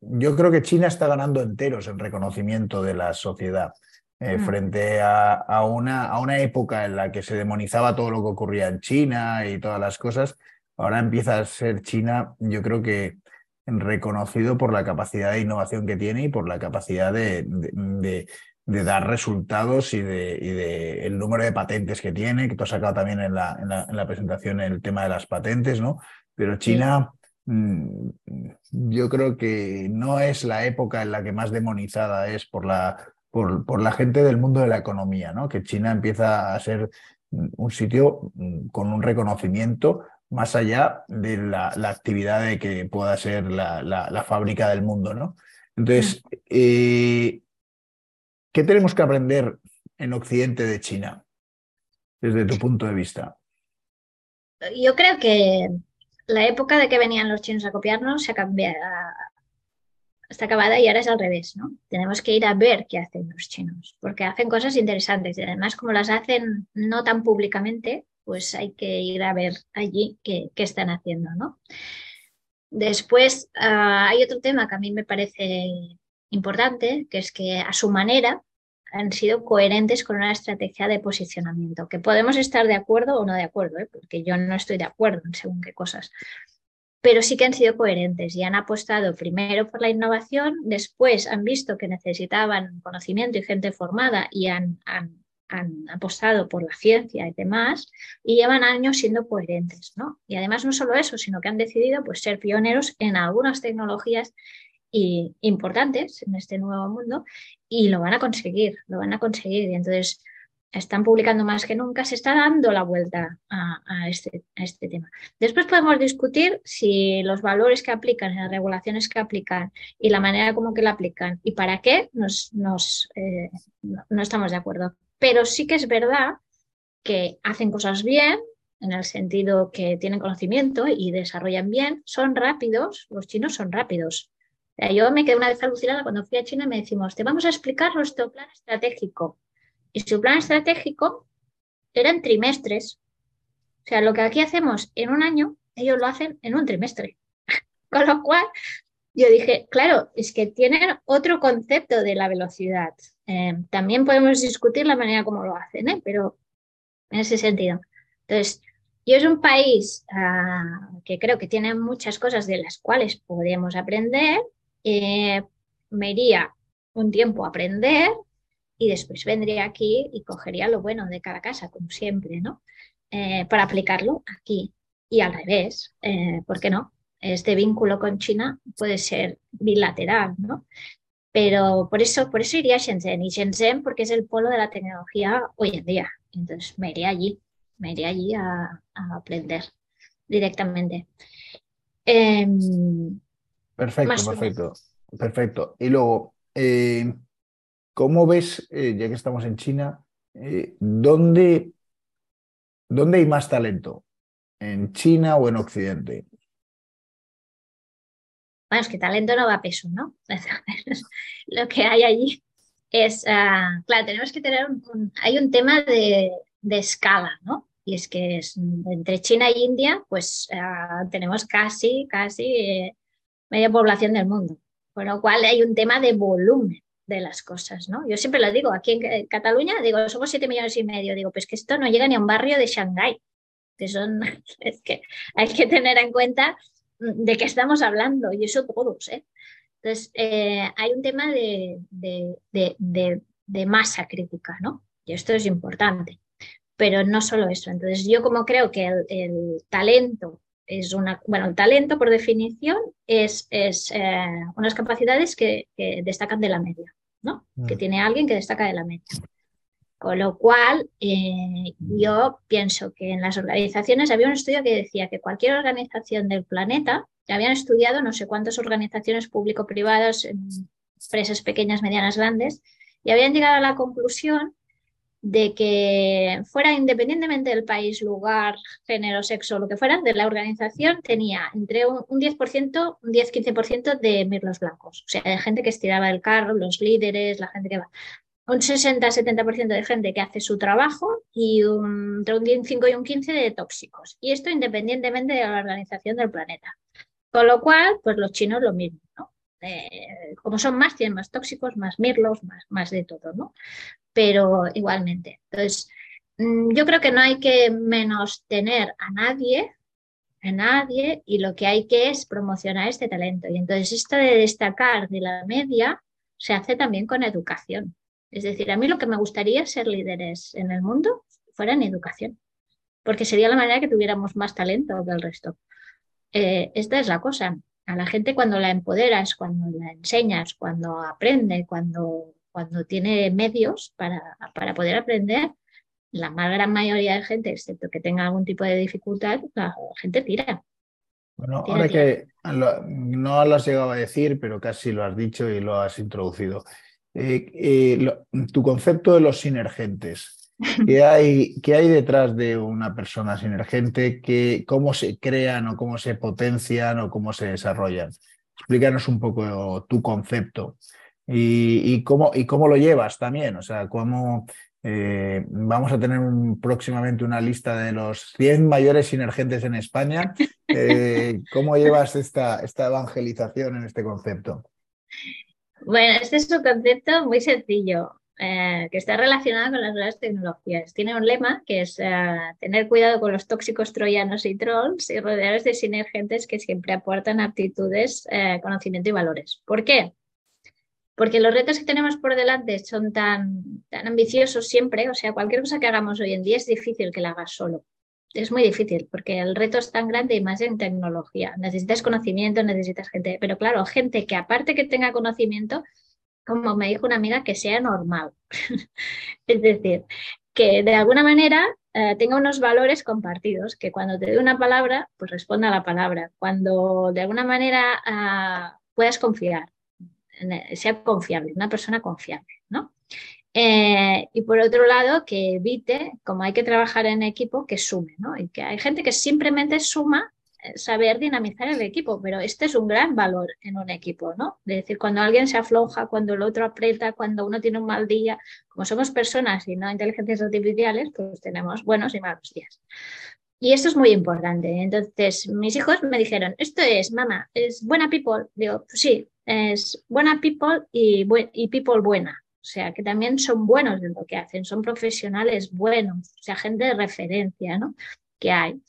yo creo que China está ganando enteros en reconocimiento de la sociedad eh, mm. frente a, una, a una época en la que se demonizaba todo lo que ocurría en China y todas las cosas. Ahora empieza a ser China, yo creo que reconocido por la capacidad de innovación que tiene y por la capacidad de, de dar resultados y de, el número de patentes que tiene, que tú has sacado también en la, en la, presentación el tema de las patentes, ¿no? Pero China, mm, yo creo que no es la época en la que más demonizada es por la, por, por la gente del mundo de la economía, ¿no? Que China empieza a ser un sitio mm, con un reconocimiento más allá de la, actividad de que pueda ser la, la, fábrica del mundo, ¿no? Entonces, mm. eh, ¿Qué tenemos que aprender en Occidente de China, desde tu punto de vista? Yo creo que la época de que venían los chinos a copiarnos se ha cambiado, está acabada y ahora es al revés, ¿no? Tenemos que ir a ver qué hacen los chinos, porque hacen cosas interesantes y además como las hacen no tan públicamente, pues hay que ir a ver allí qué, están haciendo, ¿no? Después ah, hay otro tema que a mí me parece importante, que es que a su manera han sido coherentes con una estrategia de posicionamiento, que podemos estar de acuerdo o no de acuerdo, ¿eh? porque yo no estoy de acuerdo en según qué cosas, pero sí que han sido coherentes y han apostado primero por la innovación, después han visto que necesitaban conocimiento y gente formada y han, han, apostado por la ciencia y demás, y llevan años siendo coherentes, ¿no? Y además no solo eso, sino que han decidido pues, ser pioneros en algunas tecnologías y importantes en este nuevo mundo y lo van a conseguir, lo van a conseguir. Y entonces están publicando más que nunca, se está dando la vuelta a, este, a, este, tema. Después podemos discutir si los valores que aplican, las regulaciones que aplican y la manera como que la aplican y para qué nos, nos eh, no estamos de acuerdo. Pero sí que es verdad que hacen cosas bien, en el sentido que tienen conocimiento y desarrollan bien, son rápidos, los chinos son rápidos. Yo me quedé una vez alucinada cuando fui a China y me decimos, te vamos a explicar nuestro plan estratégico. Y su plan estratégico eran trimestres. O sea, lo que aquí hacemos en un año, ellos lo hacen en un trimestre. Con lo cual, yo dije, claro, es que tienen otro concepto de la velocidad. Eh, también podemos discutir la manera como lo hacen, ¿eh? pero en ese sentido. Entonces, yo es un país ah, que creo que tiene muchas cosas de las cuales podemos aprender eh, me iría un tiempo a aprender y después vendría aquí y cogería lo bueno de cada casa, como siempre, ¿no? Eh, para aplicarlo aquí y al revés, eh, ¿por qué no? Este vínculo con China puede ser bilateral, ¿no? Pero por eso, por eso iría a Shenzhen y Shenzhen porque es el polo de la tecnología hoy en día. Entonces me iría allí, me iría allí a, aprender directamente. Em, Perfecto, perfecto. Perfecto. Y luego, eh, ¿cómo ves, eh, ya que estamos en China, eh, ¿dónde, ¿dónde hay más talento? ¿En China o en Occidente? Bueno, es que talento no va a peso, ¿no? Lo que hay allí es, ah, claro, tenemos que tener un, hay un tema de, de, escala, ¿no? Y es que entre China e India, pues ah, tenemos casi, casi media población del mundo. Con lo cual hay un tema de volumen de las cosas, ¿no? Yo siempre lo digo, aquí en Cataluña, digo, somos siete millones y medio, digo, pues que esto no llega ni a un barrio de Shanghái, que son, es que hay que tener en cuenta de qué estamos hablando, y eso todos, ¿eh? Entonces, eh, hay un tema de, de, masa crítica, ¿no? Y esto es importante, pero no solo eso. Entonces, yo como creo que el talento es una, bueno, el talento por definición es, es eh, unas capacidades que, destacan de la media, ¿no? Que mm. tiene alguien que destaca de la media. Con lo cual, eh, yo pienso que en las organizaciones había un estudio que decía que cualquier organización del planeta, ya habían estudiado no sé cuántas organizaciones público-privadas, empresas pequeñas, medianas, grandes, y habían llegado a la conclusión de que fuera independientemente del país, lugar, género, sexo, lo que fuera, de la organización tenía entre un, 10%, un 10-15% de mirlos blancos, o sea, de gente que estiraba el carro, los líderes, la gente que va. Un 60-70% de gente que hace su trabajo y un, entre un 5 y un 15 de tóxicos. Y esto independientemente de la organización del planeta. Con lo cual, pues los chinos lo mismo, ¿no? Eh, como son más, tienen más tóxicos, más mirlos, más, más de todo, ¿no? pero igualmente. Entonces, mm, yo creo que no hay que menos tener a nadie, a nadie, y lo que hay que es promocionar este talento. Y entonces esto de destacar de la media se hace también con educación. Es decir, a mí lo que me gustaría ser líderes en el mundo fuera en educación, porque sería la manera que tuviéramos más talento que el resto. Eh, esta es la cosa. A la gente cuando la empoderas, cuando la enseñas, cuando aprende, cuando cuando tiene medios para, para poder aprender, la más gran mayoría de gente, excepto que tenga algún tipo de dificultad, la gente tira. Bueno, ahora que no lo has llegado a decir, pero casi lo has dicho y lo has introducido. Eh, eh, tu concepto de los sinergentes. ¿Qué hay, ¿Qué hay detrás de una persona sinergente? ¿Qué, ¿Cómo se crean o cómo se potencian o cómo se desarrollan? Explícanos un poco tu concepto y, cómo, y cómo lo llevas también. O sea, cómo eh, vamos a tener próximamente una lista de los 100 mayores sinergentes en España. Eh, ¿Cómo llevas esta, esta evangelización en este concepto? Bueno, este es un concepto muy sencillo. Eh, que está relacionado con las nuevas tecnologías. Tiene un lema que es eh, tener cuidado con los tóxicos troyanos y trolls y rodearse de sinergentes que siempre aportan aptitudes, eh, conocimiento y valores. ¿Por qué? Porque los retos que tenemos por delante son tan, tan ambiciosos siempre, o sea, cualquier cosa que hagamos hoy en día es difícil que la hagas solo. Es muy difícil porque el reto es tan grande y más en tecnología. Necesitas conocimiento, necesitas gente, pero claro, gente que aparte que tenga conocimiento, como me dijo una amiga, que sea normal. es decir, que de alguna manera eh, tenga unos valores compartidos, que cuando te dé una palabra, pues responda a la palabra. Cuando de alguna manera ah, puedas confiar, sea confiable, una persona confiable, ¿no? Eh, y por otro lado, que evite, como hay que trabajar en equipo, que sume, ¿no? Y que hay gente que simplemente suma saber dinamizar el equipo, pero este es un gran valor en un equipo, ¿no? Es decir, cuando alguien se afloja, cuando el otro aprieta, cuando uno tiene un mal día, como somos personas y no inteligencias artificiales, pues tenemos buenos y malos días. Y esto es muy importante. Entonces, mis hijos me dijeron, esto es, mamá, es buena people. Digo, pues sí, es buena people y, y people buena. O sea, que también son buenos en lo que hacen, son profesionales buenos, o sea, gente de referencia, ¿no? Que hay.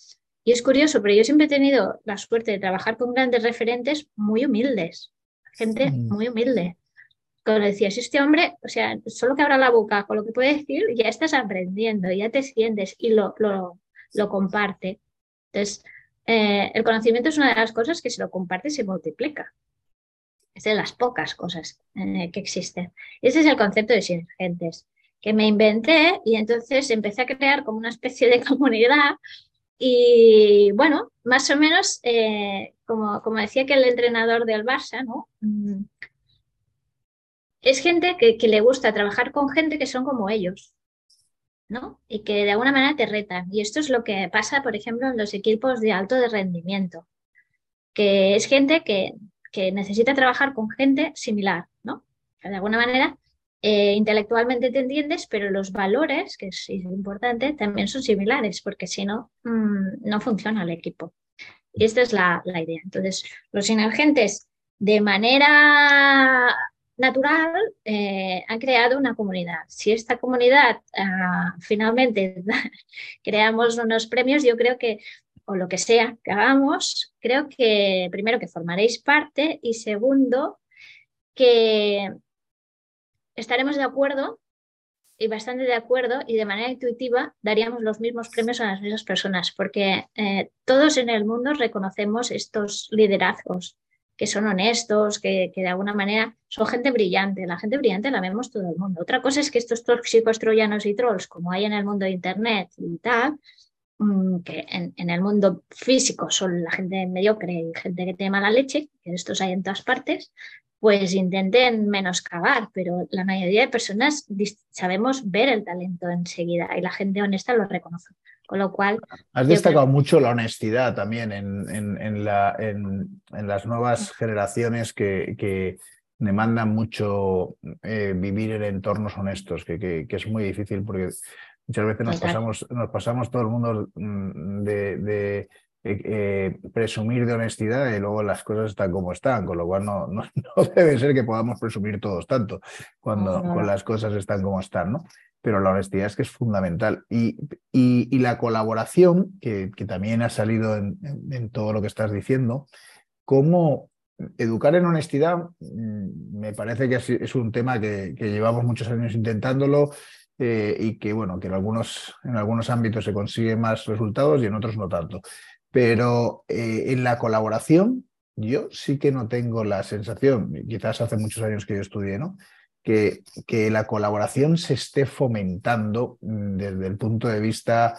Y es curioso, pero yo siempre he tenido la suerte de trabajar con grandes referentes muy humildes, gente muy humilde. Como decías, este hombre, o sea, solo que abra la boca con lo que puede decir, ya estás aprendiendo, ya te sientes y lo, lo, lo comparte. Entonces, eh, el conocimiento es una de las cosas que si lo comparte se multiplica. Es de las pocas cosas eh, que existen. Ese es el concepto de sinergentes, que me inventé y entonces empecé a crear como una especie de comunidad y bueno, más o menos, eh, como, como, decía que el entrenador del Barça, ¿no? Mm, es gente que, que, le gusta trabajar con gente que son como ellos, ¿no? Y que de alguna manera te retan. Y esto es lo que pasa, por ejemplo, en los equipos de alto de rendimiento, que es gente que, que necesita trabajar con gente similar, ¿no? de alguna manera eh, intelectualmente te entiendes, pero los valores, que es, importante, también son similares, porque si no, mm, no funciona el equipo. Y esta es la, idea. Entonces, los sinergentes, de manera natural, eh, han creado una comunidad. Si esta comunidad ah, finalmente creamos unos premios, yo creo que, o lo que sea que hagamos, creo que primero que formaréis parte y segundo, que estaremos de acuerdo y bastante de acuerdo y de manera intuitiva daríamos los mismos premios a las mismas personas, porque eh, todos en el mundo reconocemos estos liderazgos que son honestos, que, de alguna manera son gente brillante. La gente brillante la vemos todo el mundo. Otra cosa es que estos tóxicos troyanos y trolls, como hay en el mundo de Internet y tal, mm, que en, en, el mundo físico son la gente mediocre y gente que tiene mala leche, que estos hay en todas partes, pues intenten menoscabar, pero la mayoría de personas sabemos ver el talento enseguida y la gente honesta lo reconoce. Con lo cual. Has destacado mucho la honestidad también en, en, la, en las nuevas generaciones que, que demandan mucho eh, vivir en entornos honestos, que, que, es muy difícil porque muchas veces nos pasamos, nos pasamos todo el mundo mm, de eh, eh, presumir de honestidad y luego las cosas están como están, con lo cual no, no, debe ser que podamos presumir todos tanto cuando las cosas están como están, ¿no? Pero la honestidad es que es fundamental. Y, y, la colaboración, que, que, también ha salido en, en, todo lo que estás diciendo, cómo educar en honestidad, mm, me parece que es un tema que, que llevamos muchos años intentándolo. Eh, y que bueno, que en algunos, en algunos ámbitos se consiguen más resultados y en otros no tanto. Pero eh, en la colaboración, yo sí que no tengo la sensación, quizás hace muchos años que yo estudié, ¿no? Que, que la colaboración se esté fomentando mm, desde el punto de vista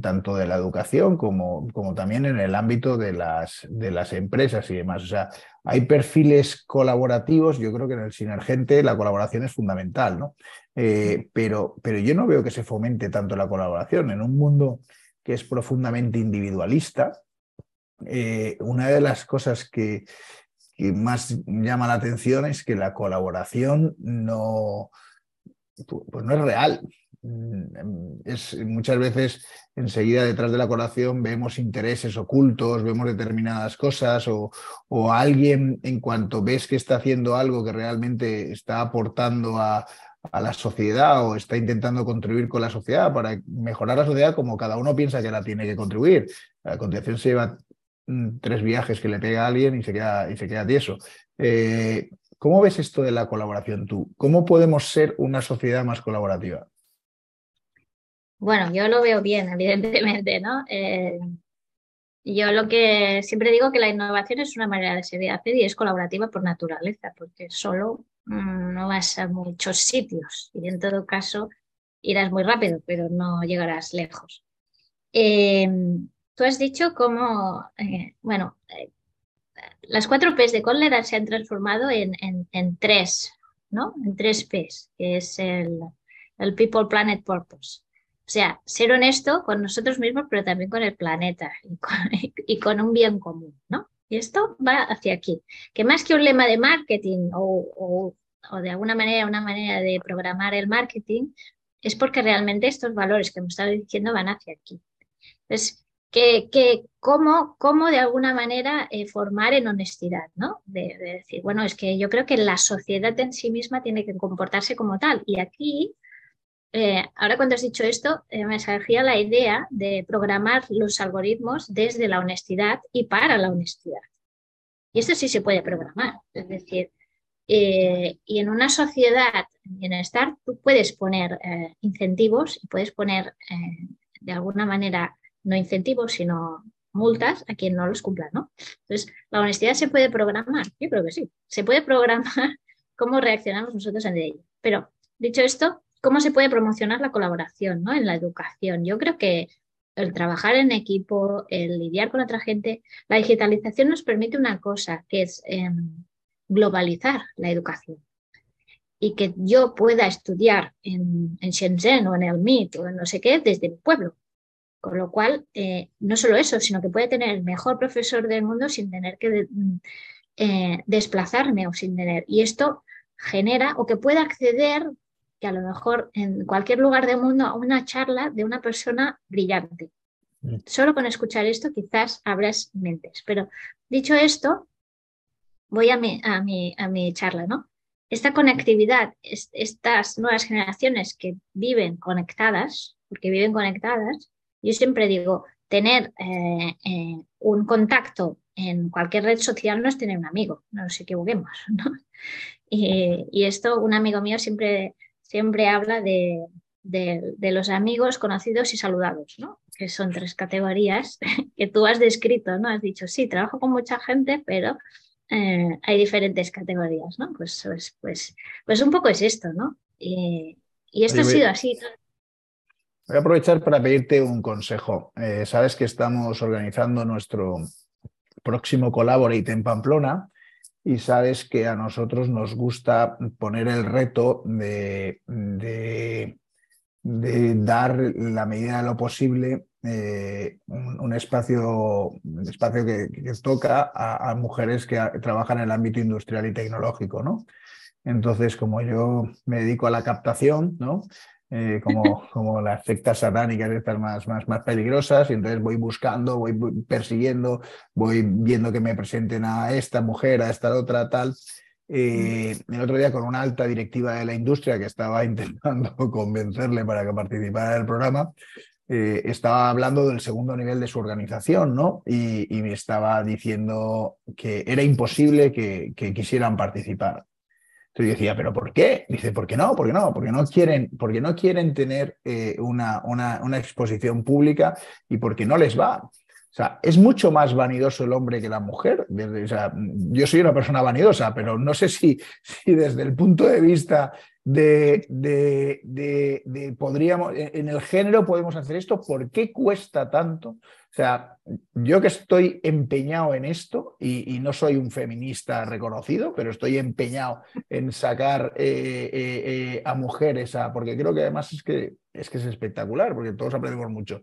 tanto de la educación como, como también en el ámbito de las, de las empresas y demás. O sea, hay perfiles colaborativos, yo creo que en el Sinergente la colaboración es fundamental, ¿no? Eh, pero, pero yo no veo que se fomente tanto la colaboración. En un mundo que es profundamente individualista, eh, una de las cosas que, que, más llama la atención es que la colaboración no, pues no es real. Mm, es, muchas veces enseguida detrás de la colaboración vemos intereses ocultos, vemos determinadas cosas o, o, alguien en cuanto ves que está haciendo algo que realmente está aportando a, a la sociedad o está intentando contribuir con la sociedad para mejorar la sociedad como cada uno piensa que la tiene que contribuir. A continuación se lleva mm, tres viajes que le pega a alguien y se queda, y se queda tieso. Eh, ¿Cómo ves esto de la colaboración tú? ¿Cómo podemos ser una sociedad más colaborativa? Bueno, yo lo veo bien, evidentemente, ¿no? Eh, yo lo que siempre digo que la innovación es una manera de ser y es colaborativa por naturaleza, porque solo no vas a muchos sitios y en todo caso irás muy rápido, pero no llegarás lejos. Eh, tú has dicho cómo, eh, bueno, las cuatro P's de Kotler se han transformado en, en, tres, ¿no? En tres P's, que es el, el People, Planet, Purpose. O sea, ser honesto con nosotros mismos, pero también con el planeta y con, un bien común, ¿no? Y esto va hacia aquí. Que más que un lema de marketing o, de alguna manera una manera de programar el marketing, es porque realmente estos valores que hemos estado diciendo van hacia aquí. Entonces, que, que cómo, de alguna manera eh, formar en honestidad, ¿no? De, decir, bueno, es que yo creo que la sociedad en sí misma tiene que comportarse como tal. Y aquí eh, ahora cuando has dicho esto, eh, me surgía la idea de programar los algoritmos desde la honestidad y para la honestidad. Y esto sí se puede programar. Es decir, eh, y en una sociedad en bienestar tú puedes poner incentivos y puedes poner de alguna manera no incentivos, sino multas a quien no los cumpla, ¿no? Entonces, la honestidad se puede programar. Yo creo que sí. Se puede programar cómo reaccionamos nosotros ante ello. Pero, dicho esto, cómo se puede promocionar la colaboración ¿no? en la educación. Yo creo que el trabajar en equipo, el lidiar con otra gente, la digitalización nos permite una cosa, que es em, globalizar la educación. Y que yo pueda estudiar en, Shenzhen o en el MIT o en no sé qué desde mi pueblo. Con lo cual, eh, no solo eso, sino que puede tener el mejor profesor del mundo sin tener que eh, desplazarme o sin tener. Y esto genera o que pueda acceder que a lo mejor en cualquier lugar del mundo a una charla de una persona brillante. Mm. Solo con escuchar esto quizás abras mentes. Pero dicho esto, voy a mi, a mi, a mi charla, ¿no? Esta conectividad, estas nuevas generaciones que viven conectadas, porque viven conectadas, yo siempre digo, tener eh, eh, un contacto en cualquier red social no es tener un amigo, no nos equivoquemos, ¿no? Y, y esto, un amigo mío siempre siempre habla de, los amigos conocidos y saludados, ¿no? que son tres categorías que tú has descrito, ¿no? Has dicho, sí, trabajo con mucha gente, pero eh, hay diferentes categorías, ¿no? Pues, pues, pues, pues, un poco es esto, ¿no? Y, esto ha sido así. Voy a aprovechar para pedirte un consejo. Eh, sabes que estamos organizando nuestro próximo Collaborate en Pamplona y sabes que a nosotros nos gusta poner el reto de, de, dar la medida de lo posible eh, un, espacio, un espacio que, toca a, mujeres que trabajan en el ámbito industrial y tecnológico. ¿no? Entonces, como yo me dedico a la captación, ¿no? Eh, como, como las sectas satánicas estas más, más, más peligrosas, y entonces voy buscando, voy persiguiendo, voy viendo que me presenten a esta mujer, a esta otra, tal. Eh, el otro día con una alta directiva de la industria que estaba intentando convencerle para que participara en el programa, eh, estaba hablando del segundo nivel de su organización, ¿no? Y, me estaba diciendo que era imposible que, que quisieran participar. Entonces yo decía, ¿pero por qué? Dice, ¿por qué no? ¿Por qué no? Porque no quieren, porque no quieren tener eh, una, una, una, exposición pública y porque no les va. O sea, es mucho más vanidoso el hombre que la mujer. o sea, yo soy una persona vanidosa, pero no sé si, si desde el punto de vista de, de, podríamos, en el género podemos hacer esto, ¿por qué cuesta tanto? O sea, yo que estoy empeñado en esto y, no soy un feminista reconocido, pero estoy empeñado en sacar eh, eh, eh, a mujeres, a, porque creo que además es que, es que es espectacular, porque todos aprendemos mucho.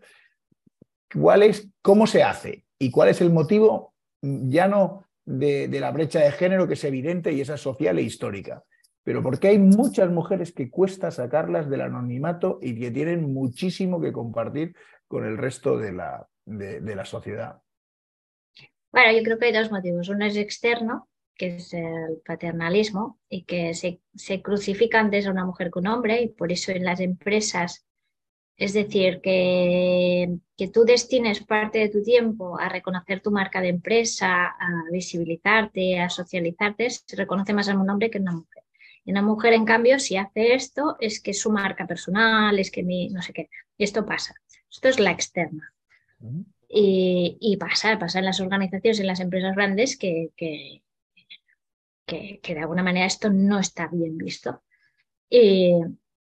¿Cuál es, cómo se hace y cuál es el motivo ya no de, de la brecha de género que es evidente y esa social e histórica? Pero porque hay muchas mujeres que cuesta sacarlas del anonimato y que tienen muchísimo que compartir con el resto de la, de, la sociedad. Bueno, yo creo que hay dos motivos. Uno es externo, que es el paternalismo, y que se, se crucifica antes a una mujer que un hombre, y por eso en las empresas, es decir, que, que tú destines parte de tu tiempo a reconocer tu marca de empresa, a visibilizarte, a socializarte, se reconoce más a un hombre que a una mujer. Y una mujer, en cambio, si hace esto, es que es su marca personal, es que mi, no sé qué. Esto pasa. Esto es la externa. Y, pasa, pasa en las organizaciones, en las empresas grandes, que, que, que, de alguna manera esto no está bien visto. Y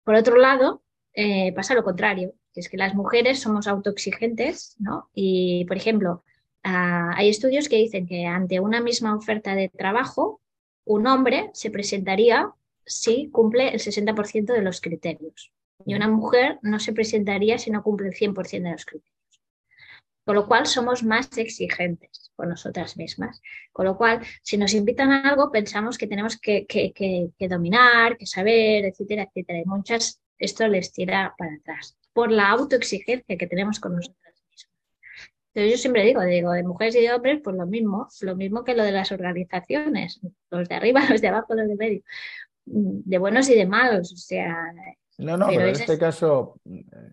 por otro lado, eh, pasa lo contrario, que es que las mujeres somos autoexigentes, ¿no? Y, por ejemplo, ah, hay estudios que dicen que ante una misma oferta de trabajo, un hombre se presentaría si cumple el 60% de los criterios y una mujer no se presentaría si no cumple el 100% de los criterios. Con lo cual somos más exigentes con nosotras mismas. Con lo cual, si nos invitan a algo, pensamos que tenemos que, dominar, que saber, etcétera, etcétera. Y muchas esto les tira para atrás por la autoexigencia que tenemos con nosotras mismas. Entonces yo siempre digo, digo, de mujeres y de hombres, pues lo mismo, lo mismo que lo de las organizaciones, los de arriba, los de abajo, los de medio de buenos y de malos, o sea... No, no, pero, en este caso,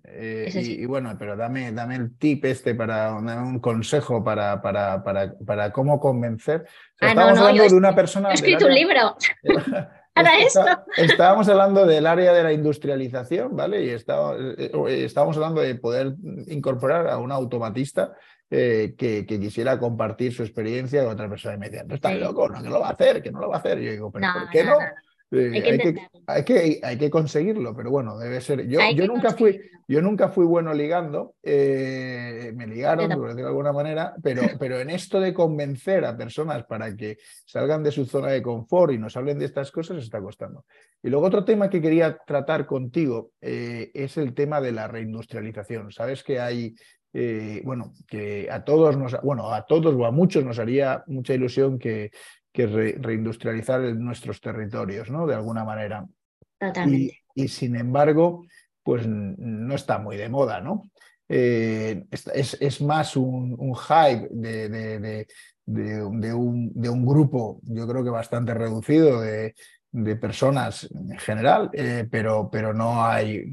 eh, y, bueno, pero dame, dame el tip este para un consejo para, para, para, para cómo convencer. Ah, estábamos hablando de una persona. He escrito un libro. para esto. Estábamos hablando del área de la industrialización, ¿vale? Y eh, estábamos hablando de poder incorporar a un automatista eh, que, quisiera compartir su experiencia con otra persona y me decía, no está loco, no, que lo va a hacer, que no lo va a hacer. Y yo digo, pero ¿por qué no? Hay, que hay, que, conseguirlo, pero bueno, debe ser. Yo, yo nunca, fui, yo nunca fui bueno ligando, eh, me ligaron, por decirlo de alguna manera, pero, pero en esto de convencer a personas para que salgan de su zona de confort y nos hablen de estas cosas, está costando. Y luego otro tema que quería tratar contigo eh, es el tema de la reindustrialización. Sabes que hay eh, bueno, que a todos nos, bueno, a todos o a muchos nos haría mucha ilusión que, que reindustrializar nuestros territorios, ¿no? De alguna manera. Totalmente. Y, sin embargo, pues no está muy de moda, ¿no? Eh, es, más un, hype de, de, un, grupo, yo creo que bastante reducido de, personas en general, eh, pero, pero no hay,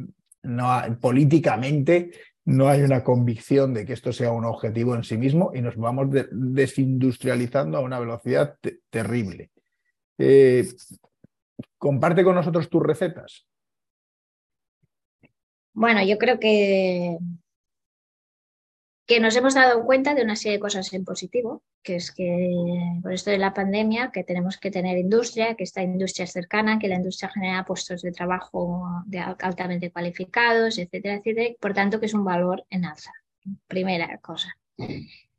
no hay, políticamente no hay una convicción de que esto sea un objetivo en sí mismo y nos vamos desindustrializando a una velocidad terrible. Eh, comparte con nosotros tus recetas. Bueno, yo creo que que nos hemos dado cuenta de una serie de cosas en positivo, que es que por esto de la pandemia, que tenemos que tener industria, que esta industria es cercana, que la industria genera puestos de trabajo de altamente cualificados, etcétera, etcétera, por tanto que es un valor en alza. Primera cosa.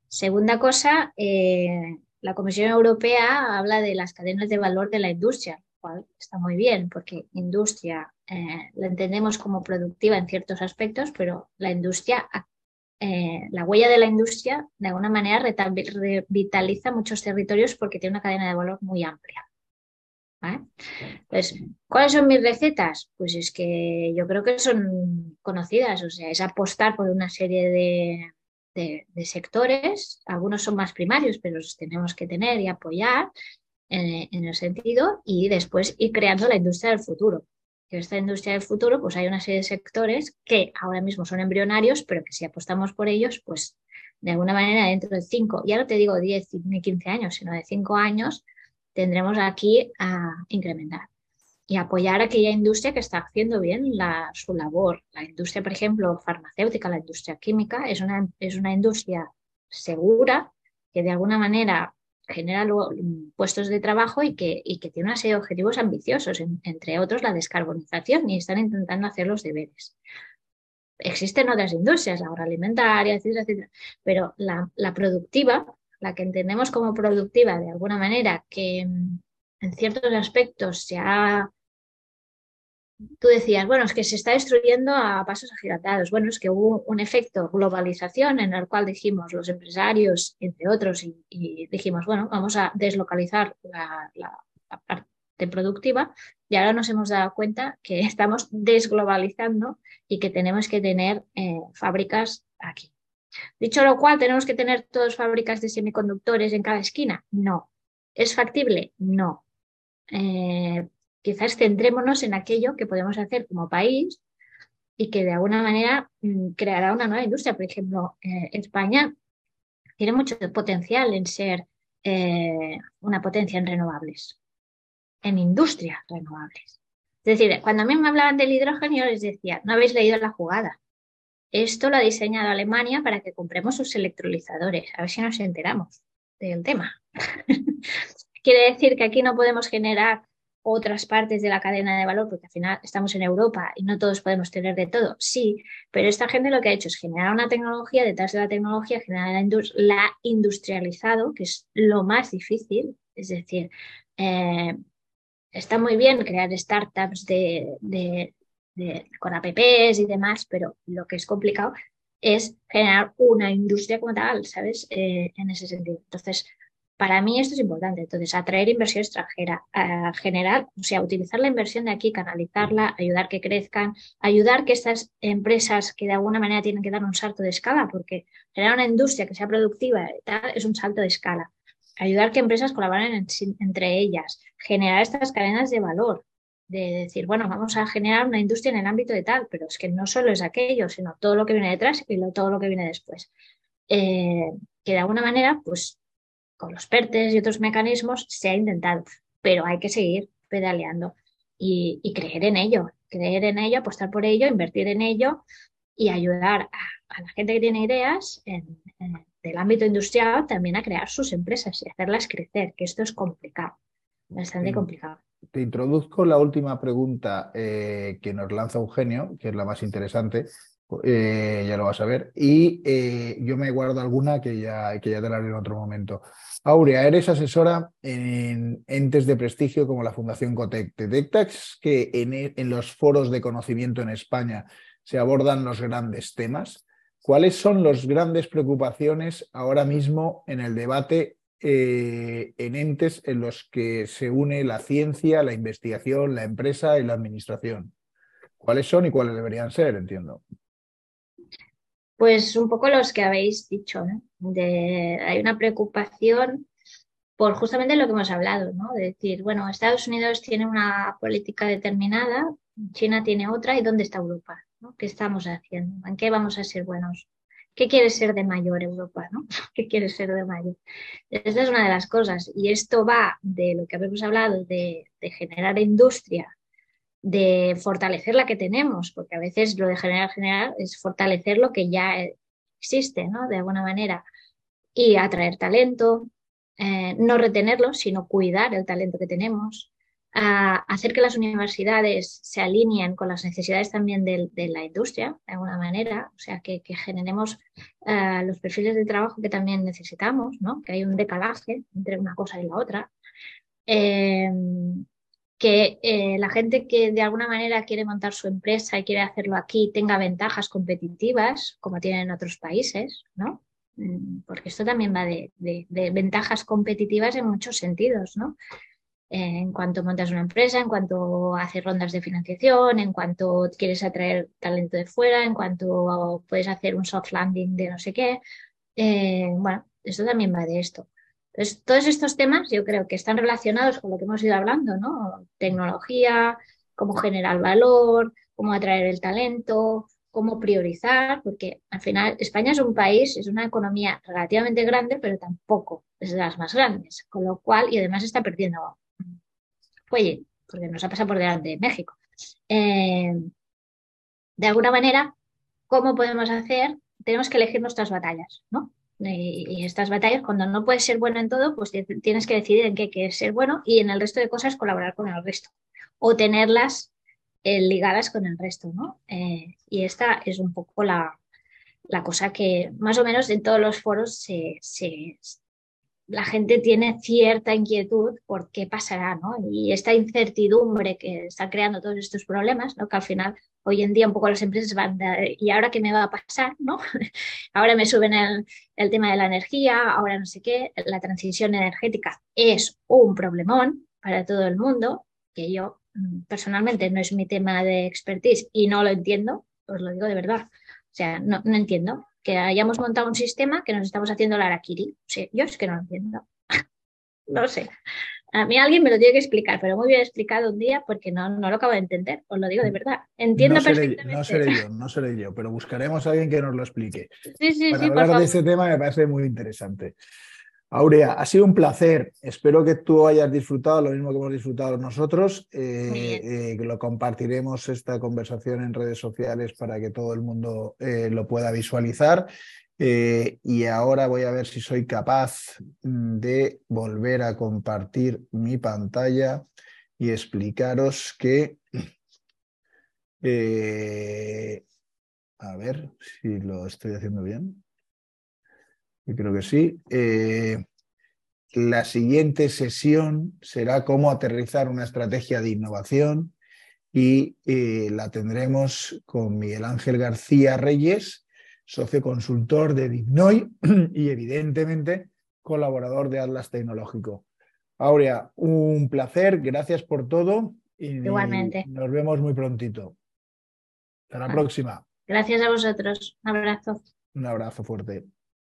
Segunda cosa, eh, la Comisión Europea habla de las cadenas de valor de la industria, lo cual está muy bien, porque industria eh, la entendemos como productiva en ciertos aspectos, pero la industria eh, la huella de la industria de alguna manera revitaliza muchos territorios porque tiene una cadena de valor muy amplia. Entonces, ¿cuáles son mis recetas? Pues es que yo creo que son conocidas, o sea, es apostar por una serie de, sectores, algunos son más primarios, pero los tenemos que tener y apoyar en, en el sentido y después ir creando la industria del futuro que esta industria del futuro, pues hay una serie de sectores que ahora mismo son embrionarios, pero que si apostamos por ellos, pues de alguna manera dentro de cinco, ya no te digo 10 ni 15 años, sino de cinco años, tendremos aquí a incrementar y apoyar aquella industria que está haciendo bien su labor. La industria, por ejemplo, farmacéutica, la industria química, es una, es una industria segura que de alguna manera genera puestos de trabajo y que, y que tiene una serie de objetivos ambiciosos, entre otros la descarbonización, y están intentando hacer los deberes. Existen otras industrias, la agroalimentaria, etcétera, etcétera, pero la, productiva, la que entendemos como productiva de alguna manera, que mm, en ciertos aspectos se ha tú decías, bueno, es que se está destruyendo a pasos agigatados. Bueno, es que hubo un efecto globalización en el cual dijimos los empresarios, entre otros, y, dijimos, bueno, vamos a deslocalizar la, parte productiva y ahora nos hemos dado cuenta que estamos desglobalizando y que tenemos que tener eh, fábricas aquí. Dicho lo cual, ¿tenemos que tener todas fábricas de semiconductores en cada esquina? No. ¿Es factible? No. Eh, quizás centrémonos en aquello que podemos hacer como país y que de alguna manera mm, creará una nueva industria. Por ejemplo, eh, España tiene mucho potencial en ser eh, una potencia en renovables, en industria renovables. Es decir, cuando a mí me hablaban del hidrógeno, yo les decía, no habéis leído la jugada. Esto lo ha diseñado Alemania para que compremos sus electrolizadores. A ver si nos enteramos del tema. Quiere decir que aquí no podemos generar otras partes de la cadena de valor, porque al final estamos en Europa y no todos podemos tener de todo, sí, pero esta gente lo que ha hecho es generar una tecnología, detrás de la tecnología generar la, industrializado, que es lo más difícil, es decir, eh, está muy bien crear startups de, con apps y demás, pero lo que es complicado es generar una industria como tal, ¿sabes? Eh, en ese sentido. Entonces, para mí esto es importante. Entonces, atraer inversión extranjera, a generar, o sea, utilizar la inversión de aquí, canalizarla, ayudar que crezcan, ayudar que estas empresas que de alguna manera tienen que dar un salto de escala, porque generar una industria que sea productiva es un salto de escala. Ayudar que empresas colaboren entre ellas, generar estas cadenas de valor, de decir, bueno, vamos a generar una industria en el ámbito de tal, pero es que no solo es aquello, sino todo lo que viene detrás y todo lo que viene después. Eh, que de alguna manera, pues con los PERTES y otros mecanismos se ha intentado, pero hay que seguir pedaleando y, creer en ello, creer en ello, apostar por ello, invertir en ello y ayudar a, la gente que tiene ideas en, del ámbito industrial también a crear sus empresas y hacerlas crecer, que esto es complicado, bastante complicado. Te introduzco la última pregunta eh, que nos lanza Eugenio, que es la más interesante, eh, ya lo vas a ver. Y eh, yo me guardo alguna que ya, que ya te la haré en otro momento. Aurea, eres asesora en entes de prestigio como la Fundación Cotec. ¿Detectas que en, e, en los foros de conocimiento en España se abordan los grandes temas? ¿Cuáles son las grandes preocupaciones ahora mismo en el debate eh, en entes en los que se une la ciencia, la investigación, la empresa y la administración? ¿Cuáles son y cuáles deberían ser? Entiendo. Pues un poco los que habéis dicho, De, hay una preocupación por justamente lo que hemos hablado, ¿no? De decir, bueno, Estados Unidos tiene una política determinada, China tiene otra, ¿y dónde está Europa? ¿Qué estamos haciendo? ¿En qué vamos a ser buenos? ¿Qué quiere ser de mayor Europa? ¿no? ¿Qué quiere ser de mayor? Esta es una de las cosas. Y esto va de lo que habíamos hablado, de generar industria de fortalecer la que tenemos, porque a veces lo de generar, generar es fortalecer lo que ya existe, ¿no? De alguna manera. Y atraer talento, eh, no retenerlo, sino cuidar el talento que tenemos, hacer que las universidades se alineen con las necesidades también de, la industria, de alguna manera, o sea, que, generemos eh, los perfiles de trabajo que también necesitamos, ¿no? Que hay un decalaje entre una cosa y la otra. Eh, que eh, la gente que de alguna manera quiere montar su empresa y quiere hacerlo aquí tenga ventajas competitivas, como tienen en otros países, ¿no? Mm, porque esto también va de, ventajas competitivas en muchos sentidos, ¿no? en cuanto montas una empresa, en cuanto haces rondas de financiación, en cuanto quieres atraer talento de fuera, en cuanto puedes hacer un soft landing de no sé qué. Eh, bueno, esto también va de esto. Entonces, todos estos temas yo creo que están relacionados con lo que hemos ido hablando, ¿no? Tecnología, cómo generar valor, cómo atraer el talento, cómo priorizar, porque al final España es un país, es una economía relativamente grande, pero tampoco es de las más grandes, con lo cual, y además está perdiendo fuelle, porque nos ha pasado por delante de México. Eh, de alguna manera, ¿cómo podemos hacer? Tenemos que elegir nuestras batallas, ¿no? Y, estas batallas, cuando no puedes ser bueno en todo, pues tienes que decidir en qué quieres ser bueno y en el resto de cosas colaborar con el resto o tenerlas eh, ligadas con el resto, ¿no? Eh, y esta es un poco la, la, cosa que más o menos en todos los foros se, la gente tiene cierta inquietud por qué pasará, ¿no? Y esta incertidumbre que está creando todos estos problemas, ¿no? Que al final hoy en día un poco las empresas van, ¿y ahora qué me va a pasar, no? ahora me suben el, el, tema de la energía, ahora no sé qué, la transición energética es un problemón para todo el mundo, que yo mm, personalmente no es mi tema de expertise y no lo entiendo, os lo digo de verdad. O sea, no, no entiendo que hayamos montado un sistema que nos estamos haciendo la araquiri. Sí, yo es que no lo entiendo. no sé. A mí alguien me lo tiene que explicar, pero muy bien explicado un día porque no, no lo acabo de entender, os lo digo de verdad. Entiendo no perfectamente. no seré yo, no seré yo, pero buscaremos a alguien que nos lo explique. Sí, sí, Para sí, hablar de este tema me parece muy interesante. Aurea, ha sido un placer. Espero que tú hayas disfrutado lo mismo que hemos disfrutado nosotros. Eh, eh, lo compartiremos esta conversación en redes sociales para que todo el mundo eh, lo pueda visualizar. Y ahora voy a ver si soy capaz de volver a compartir mi pantalla y explicaros que... a ver si lo estoy haciendo bien. Yo creo que sí. Eh, la siguiente sesión será cómo aterrizar una estrategia de innovación y eh, la tendremos con Miguel Ángel García Reyes, socio consultor de Dignoy y evidentemente colaborador de Atlas Tecnológico. Aurea, un placer, gracias por todo y Igualmente. nos vemos muy prontito. Hasta la próxima. Gracias a vosotros. Un abrazo. Un abrazo fuerte.